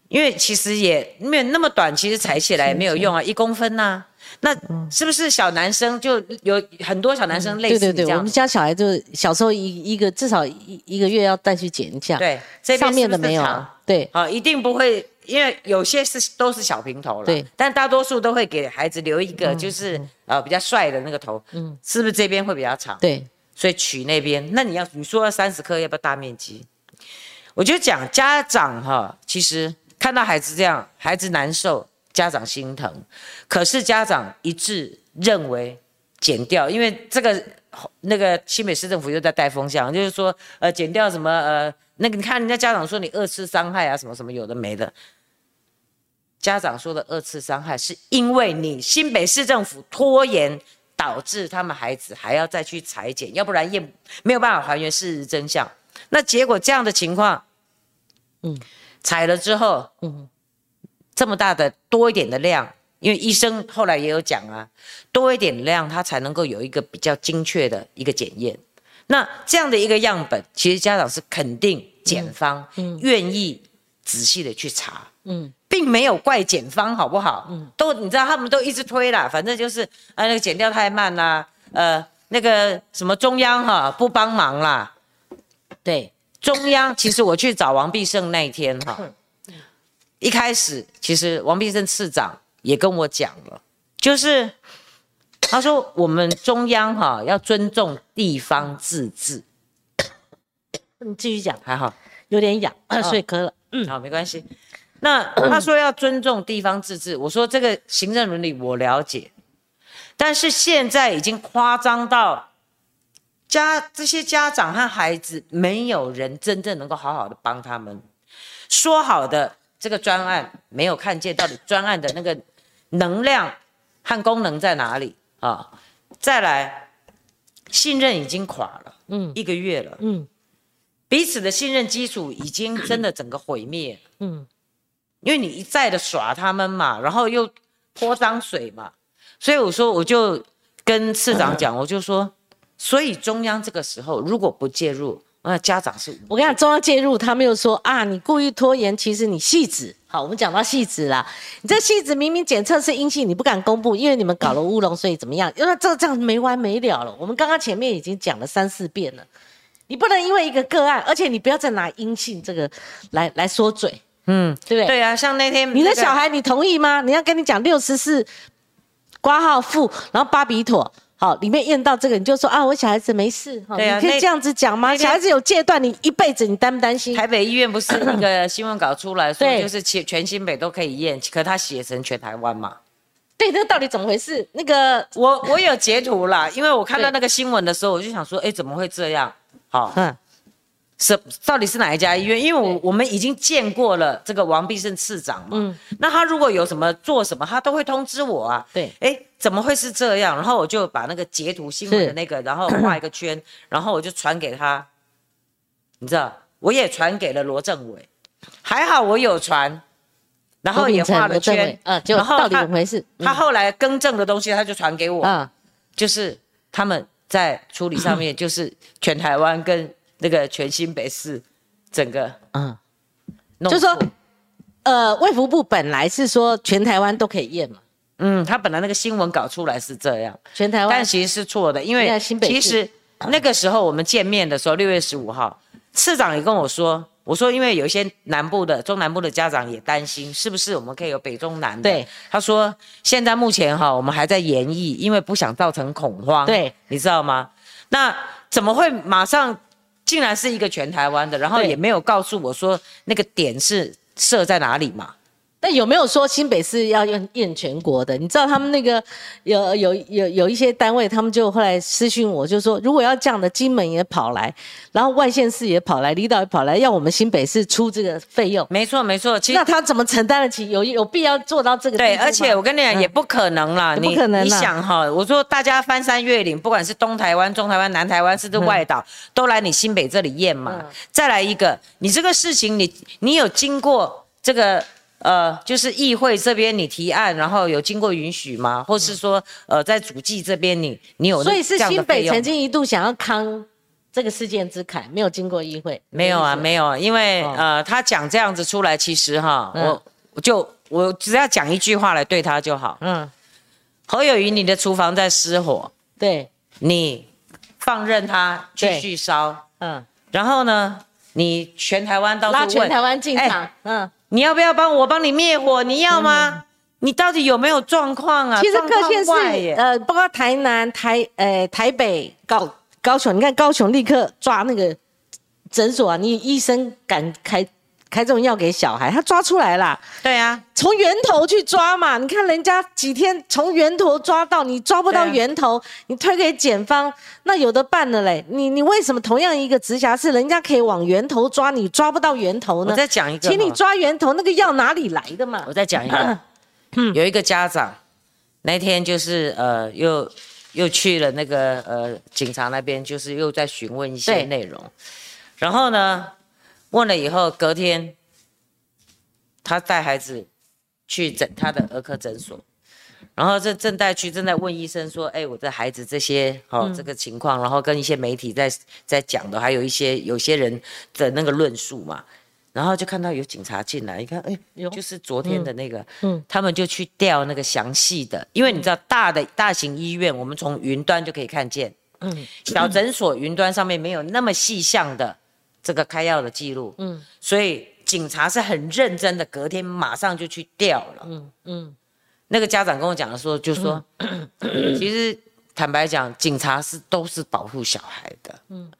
因为其实也没有那么短，其实踩起来也没有用啊，一公分呐。那是不是小男生就有很多小男生类似对对对，我们家小孩就是小时候一一个至少一一个月要带去剪一下。对，这上面的没有。对，啊，一定不会，因为有些是都是小平头了。对，但大多数都会给孩子留一个，就是呃比较帅的那个头。嗯，是不是这边会比较长？对。所以取那边，那你要你说要三十克，要不要大面积？我就讲家长哈，其实看到孩子这样，孩子难受，家长心疼，可是家长一致认为减掉，因为这个那个新北市政府又在带风向，就是说呃减掉什么呃那个你看人家家长说你二次伤害啊什么什么有的没的，家长说的二次伤害是因为你新北市政府拖延。导致他们孩子还要再去裁剪，要不然验没有办法还原事实真相。那结果这样的情况，嗯，采了之后，嗯，这么大的多一点的量，因为医生后来也有讲啊，多一点量它才能够有一个比较精确的一个检验。那这样的一个样本，其实家长是肯定检方愿意仔细的去查，嗯。并没有怪检方好不好？嗯，都你知道他们都一直推啦，反正就是啊那个检调太慢啦，呃那个什么中央哈不帮忙啦，对中央其实我去找王必胜那一天哈，一开始其实王必胜次长也跟我讲了，就是他说我们中央哈要尊重地方自治，你继续讲。还好，有点痒，所以咳了，嗯。好没关系。那他说要尊重地方自治，我说这个行政伦理我了解，但是现在已经夸张到家这些家长和孩子没有人真正能够好好的帮他们。说好的这个专案没有看见到底专案的那个能量和功能在哪里啊？再来，信任已经垮了，嗯，一个月了，嗯，彼此的信任基础已经真的整个毁灭，嗯。因为你一再的耍他们嘛，然后又泼脏水嘛，所以我说我就跟市长讲，我就说，所以中央这个时候如果不介入，那家长是……我跟你讲，中央介入，他们又说啊，你故意拖延，其实你戏子。好，我们讲到戏子啦，你这戏子明明检测是阴性，你不敢公布，因为你们搞了乌龙，所以怎么样？因为这这样没完没了了。我们刚刚前面已经讲了三四遍了，你不能因为一个个案，而且你不要再拿阴性这个来来说嘴。嗯，对不对？对啊，像那天你的小孩，你同意吗？你要跟你讲六十四挂号付，然后巴比妥，好，里面验到这个，你就说啊，我小孩子没事，对啊，你可以这样子讲吗？小孩子有戒断，你一辈子你担不担心？台北医院不是那个 [coughs] 新闻稿出来说，就是全全新北都可以验，可他写成全台湾嘛？对，那到底怎么回事？那个我我有截图啦，因为我看到那个新闻的时候，我就想说，哎，怎么会这样？好，嗯。是到底是哪一家医院？因为我我们已经见过了这个王必胜次长嘛，嗯，那他如果有什么做什么，他都会通知我啊。对，哎，怎么会是这样？然后我就把那个截图新闻的那个，然后画一个圈，[coughs] 然后我就传给他。你知道，我也传给了罗政委，还好我有传，然后也画了圈，嗯，就到底怎么回事？他后来更正的东西，他就传给我，嗯，就是他们在处理上面，[coughs] 就是全台湾跟。那个全新北市，整个嗯，就说，呃，卫福部本来是说全台湾都可以验嘛，嗯，他本来那个新闻搞出来是这样，全台湾，但其实是错的，因为其实那个时候我们见面的时候，六月十五号，市长也跟我说，我说因为有一些南部的、中南部的家长也担心，是不是我们可以有北中南的？对，他说现在目前哈，我们还在研议，因为不想造成恐慌，对，你知道吗？那怎么会马上？竟然是一个全台湾的，然后也没有告诉我说那个点是设在哪里嘛？但有没有说新北市要验验全国的？你知道他们那个有有有有一些单位，他们就后来私讯我，就说如果要这样的，金门也跑来，然后外县市也跑来，离岛也跑来，要我们新北市出这个费用。没错没错，其实那他怎么承担得起？有有必要做到这个？对，而且我跟你讲，也不可能啦，不可能。你想哈，我说大家翻山越岭，不管是东台湾、中台湾、南台湾，甚至外岛，都来你新北这里验嘛。再来一个，你这个事情，你你有经过这个？呃，就是议会这边你提案，然后有经过允许吗？或是说，呃，在主计这边你你有所以是新北曾经一度想要康这个事件之凯，没有经过议会。没有啊，没有，因为呃，他讲这样子出来，其实哈，我我就我只要讲一句话来对他就好。嗯，侯友谊，你的厨房在失火，对，你放任他继续烧，嗯，然后呢，你全台湾到处拉全台湾进场，嗯。你要不要帮我帮你灭火？你要吗？你到底有没有状况啊？其实各县市，呃，包括台南、台、呃、台北、高高雄，你看高雄立刻抓那个诊所啊，你医生敢开？开这种药给小孩，他抓出来了。对啊，从源头去抓嘛。你看人家几天从源头抓到，你抓不到源头，你推给检方，那有的办了嘞。你你为什么同样一个直辖市，人家可以往源头抓，你抓不到源头呢？我再讲一个，请你抓源头，那个药哪里来的嘛？我再讲一个，有一个家长那天就是呃又又去了那个呃警察那边，就是又在询问一些内容，然后呢？问了以后，隔天他带孩子去诊他的儿科诊所，然后这正带去正在问医生说：“哎，我的孩子这些哦这个情况，然后跟一些媒体在在讲的，还有一些有些人的那个论述嘛。”然后就看到有警察进来，一看，哎，就是昨天的那个，嗯，他们就去调那个详细的，因为你知道大的大型医院，我们从云端就可以看见，嗯，小诊所云端上面没有那么细项的。这个开药的记录，嗯，所以警察是很认真的，隔天马上就去调了，嗯嗯。那个家长跟我讲的说，就说，[clears throat] 其实坦白讲，警察是都是保护小孩的，嗯。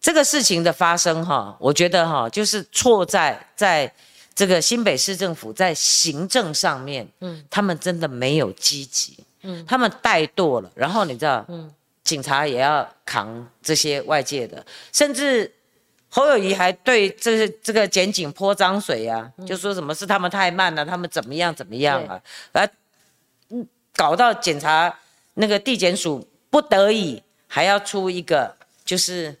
这个事情的发生哈，我觉得哈，就是错在在这个新北市政府在行政上面，嗯，他们真的没有积极，嗯，他们怠惰了。然后你知道，嗯，警察也要扛这些外界的，甚至。侯友谊还对这这个检警泼脏水呀，就说什么是他们太慢了，他们怎么样怎么样啊？而搞到检察那个地检署不得已还要出一个就是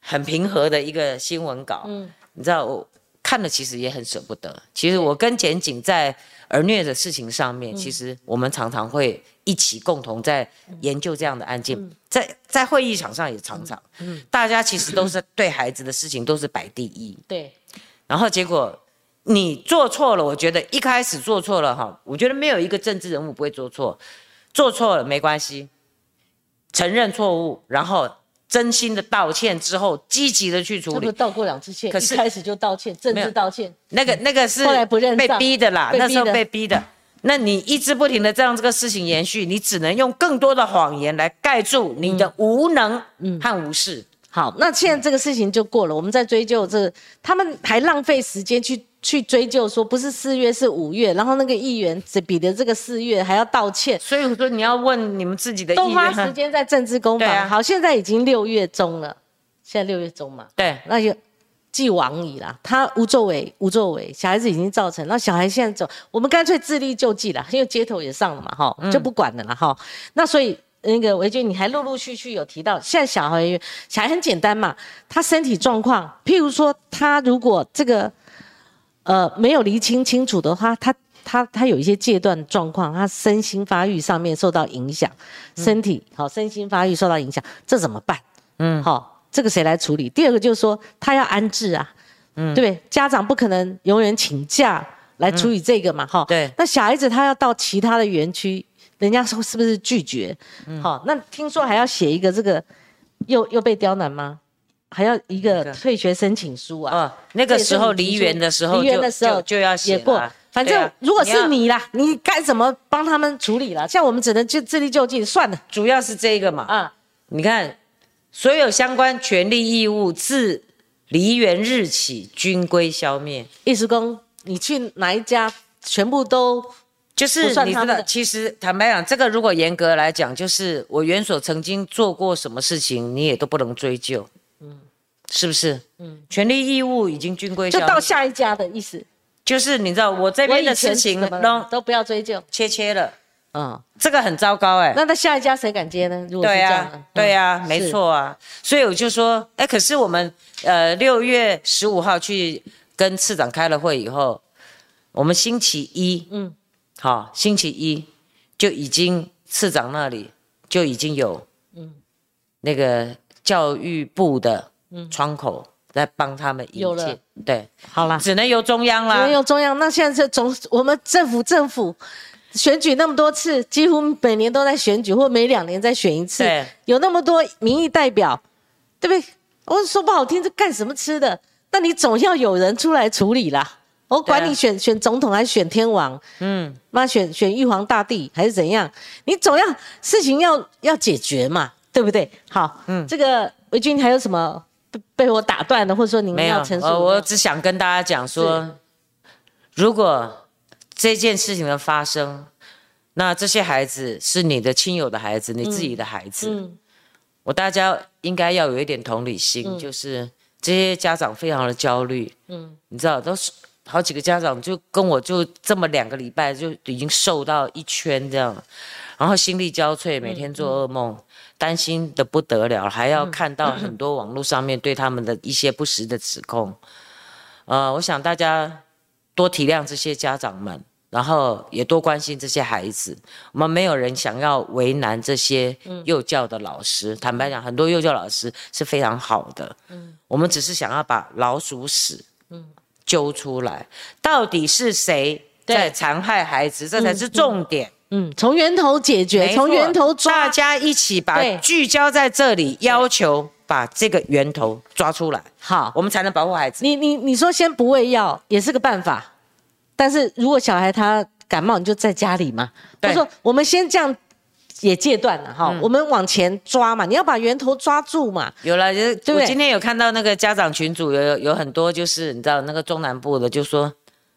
很平和的一个新闻稿。嗯，你知道我看了其实也很舍不得。其实我跟检警在儿虐的事情上面，其实我们常常会。一起共同在研究这样的案件，在在会议场上也常常，嗯大家其实都是对孩子的事情都是摆第一。对，然后结果你做错了，我觉得一开始做错了哈，我觉得没有一个政治人物不会做错，做错了没关系，承认错误，然后真心的道歉之后，积极的去处理。他道过两次歉，可是开始就道歉，政治道歉。那个那个是后来不认被逼的啦，那时候被逼的。那你一直不停的这样这个事情延续，你只能用更多的谎言来盖住你的无能和无视。好，那现在这个事情就过了，我们在追究这，他们还浪费时间去去追究，说不是四月是五月，然后那个议员只比的这个四月还要道歉，所以我说你要问你们自己的，都花时间在政治攻防。好，现在已经六月中了。现在六月中嘛，对，那就既往矣啦。他无作为，无作为，小孩子已经造成，那小孩现在走，我们干脆自力救济了，因为街头也上了嘛，哈，就不管了啦，哈。那所以那个维军，你还陆陆续续有提到，现在小孩小孩很简单嘛，他身体状况，譬如说他如果这个呃没有厘清清楚的话，他他他有一些戒断状况，他身心发育上面受到影响，身体好身心发育受到影响，这怎么办？嗯，好，这个谁来处理？第二个就是说他要安置啊，嗯，对不对？家长不可能永远请假来处理这个嘛，哈，对。那小孩子他要到其他的园区，人家说是不是拒绝？好，那听说还要写一个这个，又又被刁难吗？还要一个退学申请书啊？哦，那个时候离园的时候，离园的时候就要写过。反正如果是你啦，你该怎么帮他们处理了？像我们只能就自力救济，算了。主要是这个嘛。啊，你看，所有相关权利义务自离园日起均归消灭。意思公，你去哪一家，全部都就是你知道，其实坦白讲，这个如果严格来讲，就是我原所曾经做过什么事情，你也都不能追究。嗯，是不是？嗯，权利义务已经均归，就到下一家的意思。就是你知道我这边的事情都都不要追究，切切了，嗯，这个很糟糕哎。那他下一家谁敢接呢？如果是这样，对呀，没错啊。所以我就说，哎，可是我们呃六月十五号去跟次长开了会以后，我们星期一，嗯，好，星期一就已经次长那里就已经有，嗯，那个教育部的窗口。在帮他们引进，对，好了，只能由中央了，只能由中央。那现在是总我们政府政府选举那么多次，几乎每年都在选举，或每两年再选一次，有那么多民意代表，对不对？我说不好听，这干什么吃的？那你总要有人出来处理啦。我管你选选总统还是选天王，嗯，那选选玉皇大帝还是怎样？你总要事情要要解决嘛，对不对？好，嗯，这个维军还有什么？被被我打断的，或者说您要陈述？呃，我只想跟大家讲说，如果这件事情的发生，那这些孩子是你的亲友的孩子，你自己的孩子，我大家应该要有一点同理心，就是这些家长非常的焦虑，嗯，你知道，都是好几个家长就跟我就这么两个礼拜就已经瘦到一圈这样，然后心力交瘁，每天做噩梦。担心的不得了，还要看到很多网络上面对他们的一些不实的指控。呃，我想大家多体谅这些家长们，然后也多关心这些孩子。我们没有人想要为难这些幼教的老师。坦白讲，很多幼教老师是非常好的。嗯，我们只是想要把老鼠屎嗯。揪出来，到底是谁在残害孩子，这才是重点。嗯，从源头解决，从源头抓，大家一起把聚焦在这里，要求把这个源头抓出来，好，我们才能保护孩子。你你你说先不喂药也是个办法，但是如果小孩他感冒，你就在家里嘛。他说我们先这样也戒断了哈，我们往前抓嘛，你要把源头抓住嘛。有了，就我今天有看到那个家长群组有有很多就是你知道那个中南部的就说，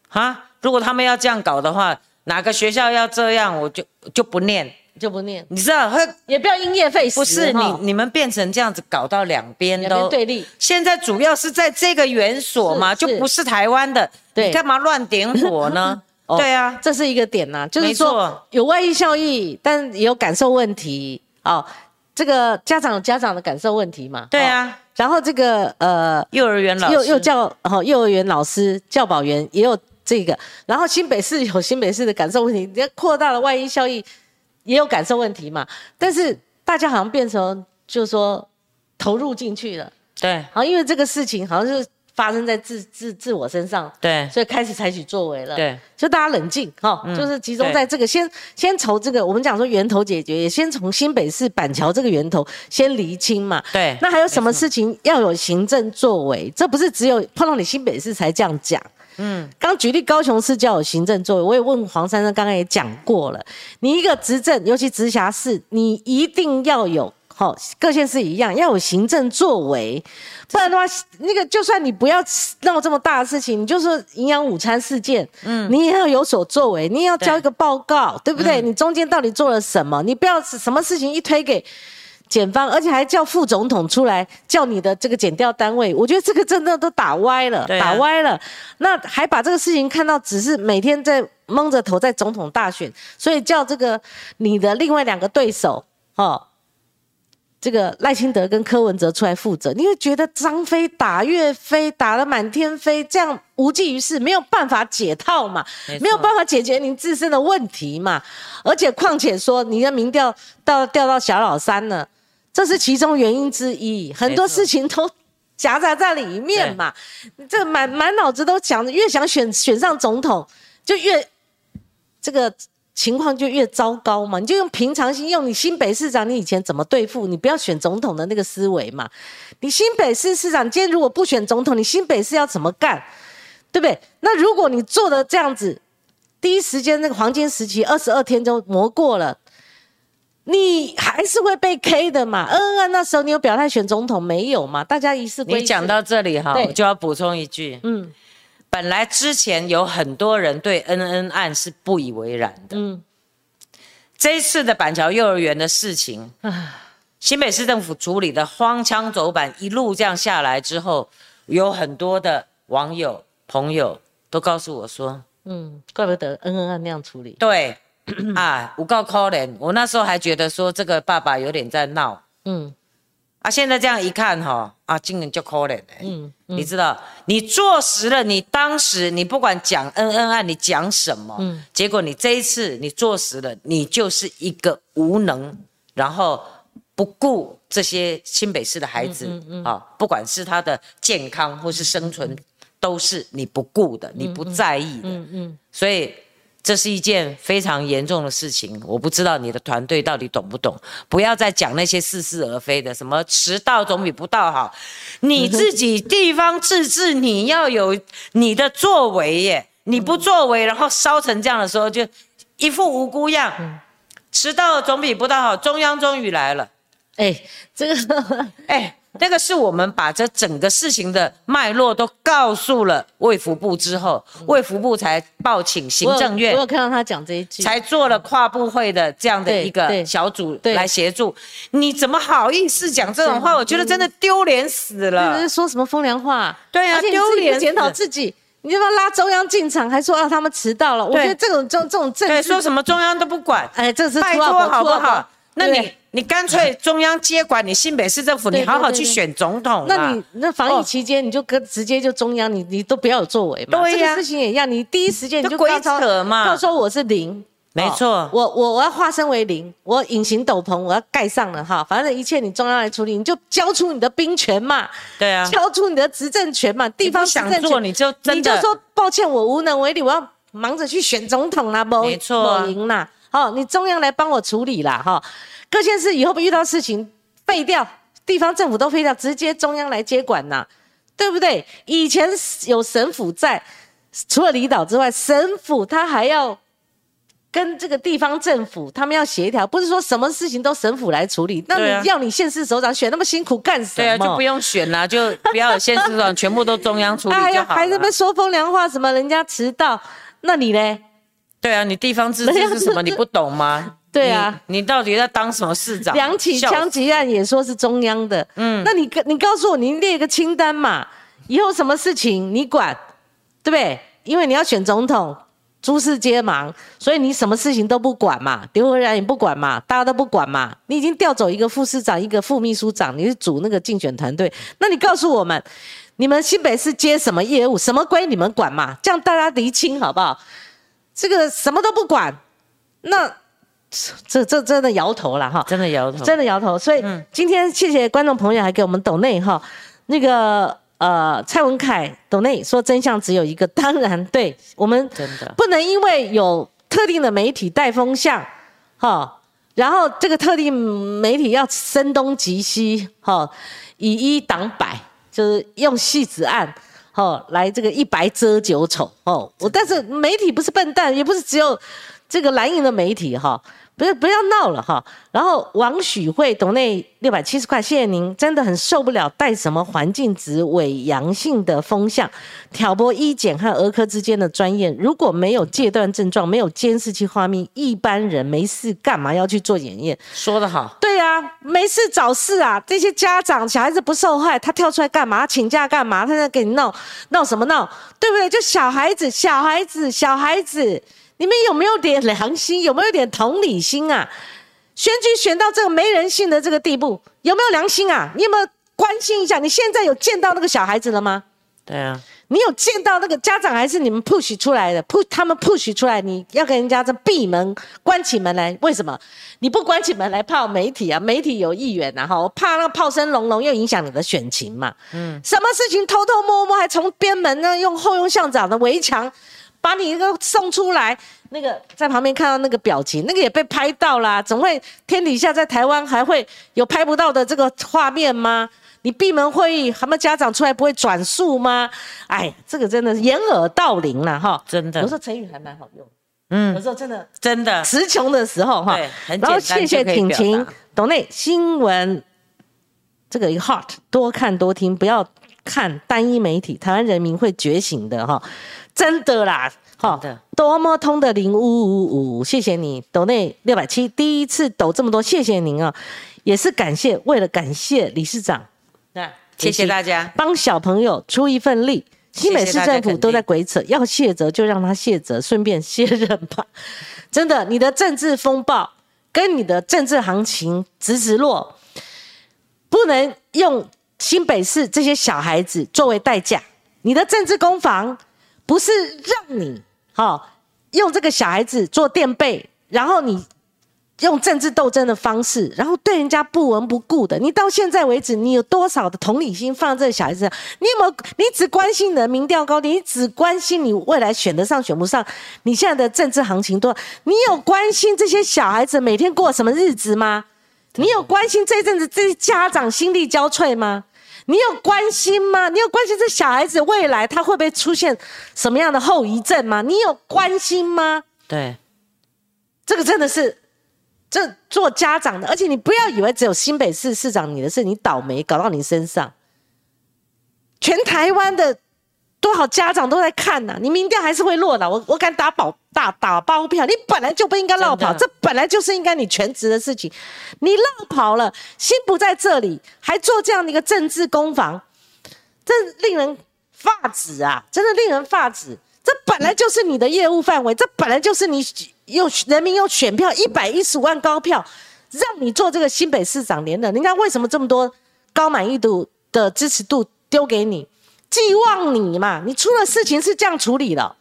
啊，如果他们要这样搞的话。哪个学校要这样，我就就不念，就不念。你知道，也不要因噎废食。不是你，你们变成这样子，搞到两边都对立。现在主要是在这个园所嘛，就不是台湾的，你干嘛乱点火呢？[laughs] 对啊，这是一个点呐，就是说有外溢效益，但也有感受问题。哦，这个家长有家长的感受问题嘛？对啊。然后这个呃，幼儿园老幼幼教哦，幼儿园老师教保员也有。这个，然后新北市有新北市的感受问题，你要扩大了外溢效益，也有感受问题嘛。但是大家好像变成就是说投入进去了，对，好，因为这个事情好像是发生在自自自我身上，对，所以开始采取作为了，对，就大家冷静哈，就是集中在这个先先从这个我们讲说源头解决，也先从新北市板桥这个源头先厘清嘛，对。那还有什么事情要有行政作为？这不是只有碰到你新北市才这样讲。嗯，刚举例高雄市就有行政作为，我也问黄珊珊，刚刚也讲过了。你一个执政，尤其直辖市，你一定要有，好，各县市一样要有行政作为，不然的话，那个就算你不要闹这么大的事情，你就说营养午餐事件，嗯，你也要有所作为，你也要交一个报告，对不对？你中间到底做了什么？你不要什么事情一推给。检方，而且还叫副总统出来叫你的这个检调单位，我觉得这个真的都打歪了，打歪了。那还把这个事情看到只是每天在蒙着头在总统大选，所以叫这个你的另外两个对手，哦。这个赖清德跟柯文哲出来负责，你会觉得张飞打岳飞打得满天飞，这样无济于事，没有办法解套嘛，没有办法解决您自身的问题嘛。而且况且说你的民调到调到小老三了，这是其中原因之一，很多事情都夹杂在里面嘛。这满满脑子都想着，越想选选上总统，就越这个。情况就越糟糕嘛，你就用平常心，用你新北市长你以前怎么对付，你不要选总统的那个思维嘛。你新北市市长今天如果不选总统，你新北市要怎么干，对不对？那如果你做的这样子，第一时间那个黄金时期二十二天就磨过了，你还是会被 K 的嘛。嗯嗯，那时候你有表态选总统没有嘛？大家一视你讲到这里哈，我就要补充一句，嗯。本来之前有很多人对恩恩案是不以为然的，嗯，这一次的板桥幼儿园的事情，新北市政府处理的荒腔走板，一路这样下来之后，有很多的网友朋友都告诉我说，嗯，怪不得恩恩案那样处理，对，[coughs] 啊，我告可怜，我那时候还觉得说这个爸爸有点在闹，嗯。啊，现在这样一看哈，啊，今年就可怜了。嗯，你知道，你坐实了，你当时你不管讲恩恩爱，你讲什么，嗯，结果你这一次你坐实了，你就是一个无能，然后不顾这些新北市的孩子，啊，不管是他的健康或是生存，都是你不顾的，你不在意的。嗯嗯，所以。这是一件非常严重的事情，我不知道你的团队到底懂不懂。不要再讲那些似是而非的，什么迟到总比不到好。你自己地方自治，你要有你的作为耶。你不作为，然后烧成这样的时候，就一副无辜样。迟到总比不到好。中央终于来了，哎，这个，哎。那个是我们把这整个事情的脉络都告诉了卫福部之后，卫福部才报请行政院。我有看到他讲这一句，才做了跨部会的这样的一个小组来协助。你怎么好意思讲这种话？我觉得真的丢脸死了。是说什么风凉话？对啊，丢脸！检讨自己，你就要拉中央进场，还说啊他们迟到了。我觉得这种这种这种政治，说什么中央都不管。哎，这是拜托好不好？那你。你干脆中央接管，你新北市政府，你好好去选总统。那你那防疫期间，你就跟直接就中央，你你都不要有作为嘛。对呀，事情也一样，你第一时间你就鬼扯嘛，告诉我是零，没错，我我我要化身为零，我隐形斗篷我要盖上了哈，反正一切你中央来处理，你就交出你的兵权嘛。对啊，交出你的执政权嘛，地方想做你就你就说抱歉，我无能为力，我要忙着去选总统啦，没错，我赢啦，好，你中央来帮我处理啦，哈。各县市以后不遇到事情废掉，地方政府都废掉，直接中央来接管呐，对不对？以前有省府在，除了离岛之外，省府他还要跟这个地方政府他们要协调，不是说什么事情都省府来处理。那你要你县市首长选那么辛苦干什么？对啊，就不用选了，就不要县市首长，全部都中央处理就好了。还这么说风凉话，什么人家迟到，那你呢？对啊，你地方自治是什么？你不懂吗？对啊，你到底在当什么市长？两起枪击案也说是中央的，嗯，那你你告诉我，你列个清单嘛，以后什么事情你管，对不对？因为你要选总统，诸事皆忙，所以你什么事情都不管嘛，刘文然也不管嘛，大家都不管嘛。你已经调走一个副市长，一个副秘书长，你是组那个竞选团队，那你告诉我们，你们新北市接什么业务，什么归你们管嘛？这样大家厘清好不好？这个什么都不管，那。[sighs] 这这真的摇头了哈，真的摇头，真的摇头。所以今天谢谢观众朋友还给我们抖内哈，那个呃蔡文凯抖内说真相只有一个，当然对。[laughs] 我们真的。不能因为有特定的媒体带风向哈，然后这个特定媒体要声东击西哈，以一挡百，就是用戏子案哦来这个一白遮九丑哦。我但是媒体不是笨蛋，也不是只有。这个蓝营的媒体哈。不要不要闹了哈！然后王许慧董内六百七十块，谢谢您，真的很受不了带什么环境值伪阳性的风向，挑拨医检和儿科之间的专业。如果没有戒断症状，没有监视器画面，一般人没事干嘛要去做检验？说得好，对啊，没事找事啊！这些家长小孩子不受害，他跳出来干嘛？请假干嘛？他在给你闹闹什么闹？对不对？就小孩子，小孩子，小孩子。你们有没有点良心？有没有点同理心啊？选举选到这个没人性的这个地步，有没有良心啊？你有没有关心一下？你现在有见到那个小孩子了吗？对啊，你有见到那个家长还是你们 push 出来的？push 他们 push 出来，你要跟人家这闭门关起门来，为什么？你不关起门来泡媒体啊？媒体有议员呐，哈，我怕那炮声隆隆又影响你的选情嘛。嗯，什么事情偷偷摸摸还从边门呢？用后用巷长的围墙。把你一个送出来，那个在旁边看到那个表情，那个也被拍到啦。怎会天底下在台湾还会有拍不到的这个画面吗？你闭门会议，他们家长出来不会转述吗？哎，这个真的是掩耳盗铃了哈！真的，有时候成语还蛮好用。嗯，有时候真的真的词穷的时候哈。对，很简单然后谢谢挺晴，懂内新闻这个一个 heart 多看多听，不要看单一媒体，台湾人民会觉醒的哈。真的啦，好的，多么通的零五五五，谢谢你抖内六百七，第一次抖这么多，谢谢您啊，也是感谢，为了感谢理事长，那谢谢大家，帮小朋友出一份力，新北市政府都在鬼扯，要卸责就让他卸责，顺便卸任吧，[laughs] 真的，你的政治风暴跟你的政治行情直直落，不能用新北市这些小孩子作为代价，你的政治攻防。不是让你哈用这个小孩子做垫背，然后你用政治斗争的方式，然后对人家不闻不顾的。你到现在为止，你有多少的同理心放在这个小孩子上？你有没有？你只关心你的民调高低，你只关心你未来选得上选不上？你现在的政治行情多，你有关心这些小孩子每天过什么日子吗？你有关心这阵子这些家长心力交瘁吗？你有关心吗？你有关心这小孩子未来他会不会出现什么样的后遗症吗？你有关心吗？对，这个真的是这做家长的，而且你不要以为只有新北市市长你的事，你倒霉搞到你身上，全台湾的。多少家长都在看呢？你民调还是会落的。我我敢打保打打包票，你本来就不应该绕跑，这本来就是应该你全职的事情。你绕跑了，心不在这里，还做这样的一个政治攻防，这令人发指啊！真的令人发指。这本来就是你的业务范围，这本来就是你用人民用选票一百一十五万高票让你做这个新北市长连任，人家为什么这么多高满意度的支持度丢给你？寄望你嘛，你出了事情是这样处理的，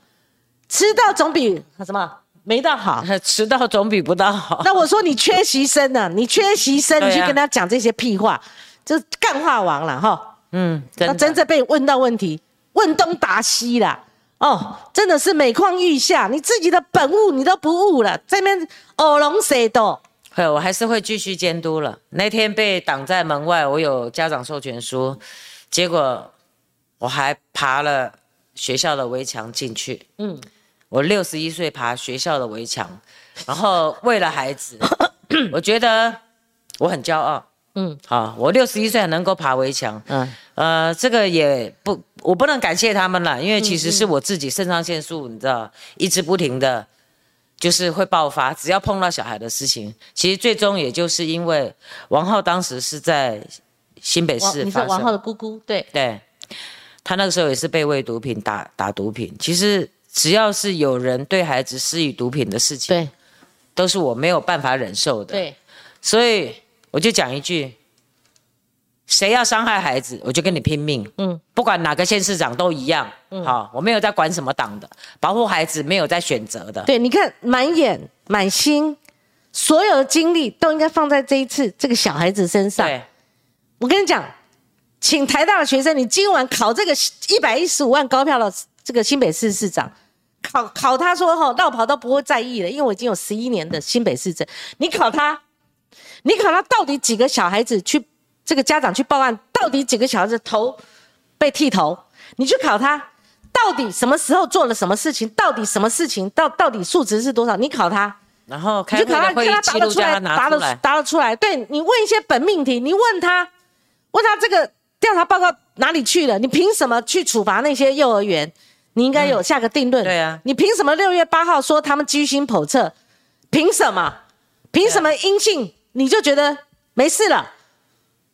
迟到总比什么没到好，[laughs] 迟到总比不到好。那我说你缺席生呢？你缺席生，你去跟他讲这些屁话，就干话王了哈。嗯，那真正被问到问题，问东答西啦。哦，真的是每况愈下，你自己的本物你都不悟了，这边耳聋舌多。会，我还是会继续监督了。那天被挡在门外，我有家长授权书，结果。我还爬了学校的围墙进去。嗯，我六十一岁爬学校的围墙，然后为了孩子，[laughs] 我觉得我很骄傲。嗯，好，我六十一岁还能够爬围墙。嗯，呃，这个也不，我不能感谢他们了，因为其实是我自己肾上腺素，你知道，一直不停的，就是会爆发，只要碰到小孩的事情。其实最终也就是因为王浩当时是在新北市，你是王浩的姑姑，对对。他那个时候也是被喂毒品打打毒品，其实只要是有人对孩子施以毒品的事情，对，都是我没有办法忍受的。对，所以我就讲一句，谁要伤害孩子，我就跟你拼命。嗯，不管哪个县市长都一样。嗯，好，我没有在管什么党的，保护孩子没有在选择的。对，你看满眼满心，所有的精力都应该放在这一次这个小孩子身上。对，我跟你讲。请台大的学生，你今晚考这个一百一十五万高票的这个新北市市长，考考他说哈，绕跑都不会在意了，因为我已经有十一年的新北市政。你考他，你考他到底几个小孩子去这个家长去报案，到底几个小孩子头被剃头？你去考他，到底什么时候做了什么事情？到底什么事情？到到底数值是多少？你考他，然后开会的会议记录叫他拿出来，答得出来。对你问一些本命题，你问他，问他这个调查报告哪里去了？你凭什么去处罚那些幼儿园？你应该有下个定论。对啊，你凭什么六月八号说他们居心叵测？凭什么？凭什么阴性你就觉得没事了？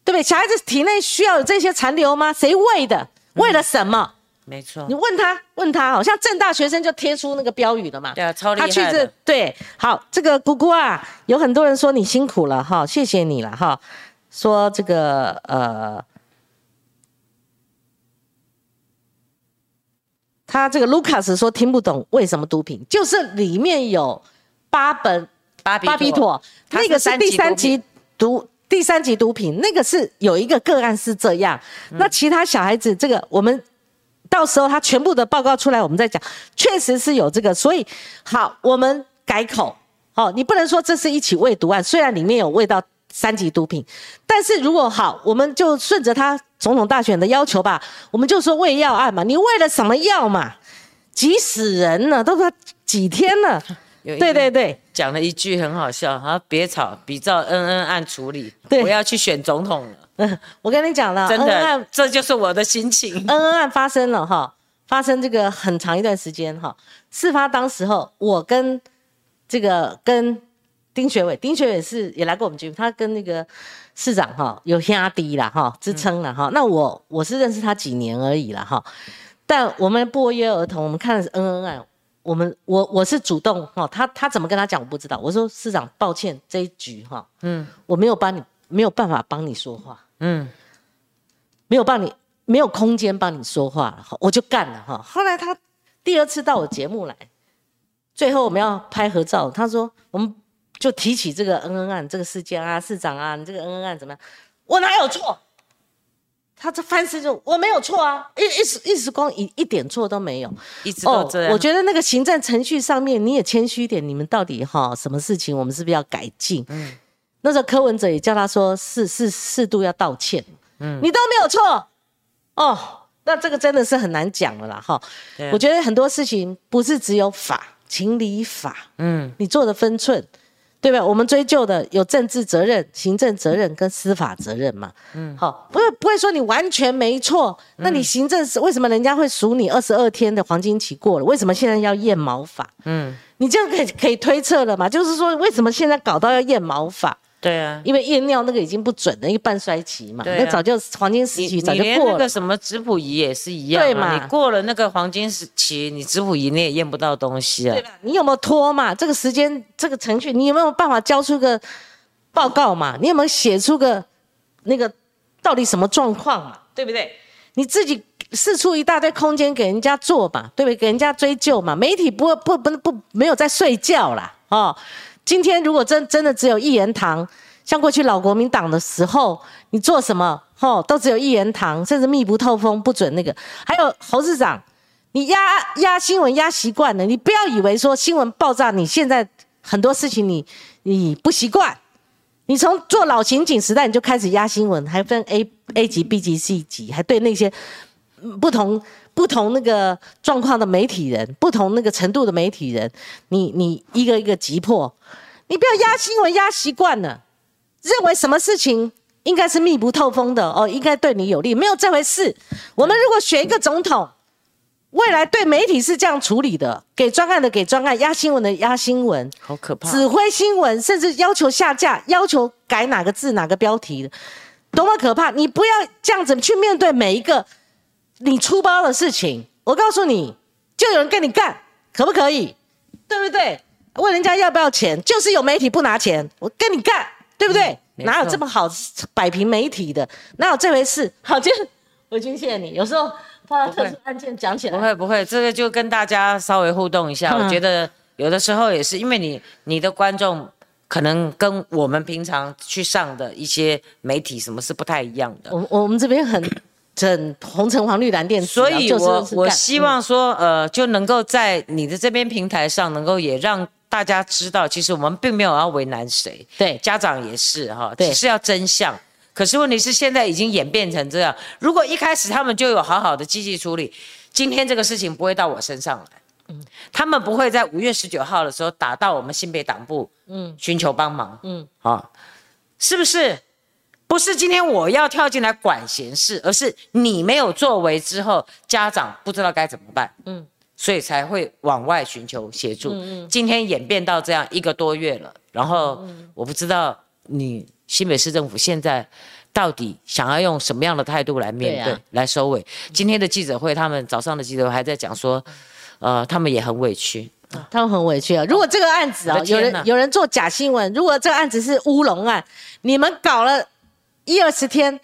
对不对？小孩子体内需要有这些残留吗？谁喂的？为了什么？没错。你问他，问他，好像正大学生就贴出那个标语了嘛？对啊，超厉害他去这对，好，这个姑姑啊，有很多人说你辛苦了哈，谢谢你了哈。说这个呃。他这个卢卡斯说听不懂为什么毒品，就是里面有八本巴比妥，那个是第三级毒第三级毒品，那个是有一个个案是这样，那其他小孩子这个我们到时候他全部的报告出来，我们再讲，确实是有这个，所以好，我们改口，好，你不能说这是一起喂毒案，虽然里面有喂到。三级毒品，但是如果好，我们就顺着他总统大选的要求吧，我们就说喂药案嘛，你喂了什么药嘛？急死人了，都说几天了。对对对，讲了一句很好笑，啊，别吵，比照恩恩案处理，我要去选总统了。嗯，[laughs] 我跟你讲了，真的，这就是我的心情。[laughs] 恩恩案发生了哈，发生这个很长一段时间哈，事发当时候，我跟这个跟。丁学伟，丁学伟是也来过我们节目，他跟那个市长哈有压低啦哈，支撑了哈。那我我是认识他几年而已了哈，但我们不约而同，我们看的是恩恩爱，我们我我是主动哈，他他怎么跟他讲我不知道，我说市长抱歉这一局哈，嗯，我没有帮你没有办法帮你说话，嗯，没有帮你没有空间帮你说话了哈，我就干了哈。后来他第二次到我节目来，最后我们要拍合照，他说我们。就提起这个恩恩案这个事件啊，市长啊，你这个恩恩案怎么样？我哪有错？他这翻身就我没有错啊，一一时一时光一一点错都没有，一直都这样。我觉得那个行政程序上面你也谦虚一点，你们到底哈什么事情，我们是不是要改进？嗯，那时候柯文哲也叫他说适适适度要道歉。嗯，你都没有错哦，那这个真的是很难讲了啦哈。我觉得很多事情不是只有法情理法，嗯，你做的分寸。对吧？我们追究的有政治责任、行政责任跟司法责任嘛。嗯，好，不会不会说你完全没错。那你行政是为什么人家会数你二十二天的黄金期过了？为什么现在要验毛发？嗯，你这样可以可以推测了嘛？就是说为什么现在搞到要验毛发？对啊，因为验尿那个已经不准了，因为半衰期嘛，那早就黄金时期早就过了。那个什么质谱仪也是一样，对嘛？你过了那个黄金时期，你质谱仪你也验不到东西啊。对吧？你有没有拖嘛？这个时间这个程序，你有没有办法交出个报告嘛？你有没有写出个那个到底什么状况嘛？对不对？你自己试出一大堆空间给人家做嘛？对不对？给人家追究嘛？媒体不不不不没有在睡觉啦，哦。今天如果真真的只有一言堂，像过去老国民党的时候，你做什么吼都只有一言堂，甚至密不透风，不准那个。还有侯市长，你压压新闻压习惯了，你不要以为说新闻爆炸，你现在很多事情你你不习惯，你从做老刑警时代你就开始压新闻，还分 A A 级、B 级、C 级，还对那些不同。不同那个状况的媒体人，不同那个程度的媒体人，你你一个一个击破，你不要压新闻压习惯了，认为什么事情应该是密不透风的哦，应该对你有利，没有这回事。我们如果选一个总统，未来对媒体是这样处理的，给专案的给专案，压新闻的压新闻，好可怕。指挥新闻，甚至要求下架，要求改哪个字哪个标题的，多么可怕！你不要这样子去面对每一个。你出包的事情，我告诉你，就有人跟你干，可不可以？对不对？问人家要不要钱，就是有媒体不拿钱，我跟你干，对不对？哪有这么好摆平媒体的？哪有这回事？好，今天伟君谢谢你。有时候碰到特殊案件讲起来，不会不会，这个就跟大家稍微互动一下。我觉得有的时候也是因为你你的观众可能跟我们平常去上的一些媒体什么是不太一样的。我我们这边很。整红橙黄绿蓝靛所以我我希望说，呃，就能够在你的这边平台上，能够也让大家知道，其实我们并没有要为难谁，对，家长也是哈，只是要真相。可是问题是现在已经演变成这样，如果一开始他们就有好好的积极处理，今天这个事情不会到我身上来。嗯，他们不会在五月十九号的时候打到我们新北党部，嗯，寻求帮忙，嗯，啊，是不是？不是今天我要跳进来管闲事，而是你没有作为之后，家长不知道该怎么办，嗯，所以才会往外寻求协助。嗯嗯，今天演变到这样一个多月了，然后我不知道你新北市政府现在到底想要用什么样的态度来面对、来收尾。今天的记者会，他们早上的记者会还在讲说。呃，他们也很委屈，他们很委屈啊。如果这个案子啊，有人有人做假新闻，如果这个案子是乌龙案，你们搞了一二十天，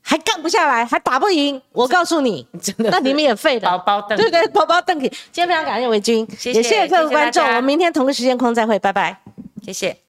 还干不下来，还打不赢，我告诉你，真的，那你们也废的。包包邓，对对，包包邓。今天非常感谢维军，也谢谢各位观众，我们明天同个时间空再会，拜拜，谢谢。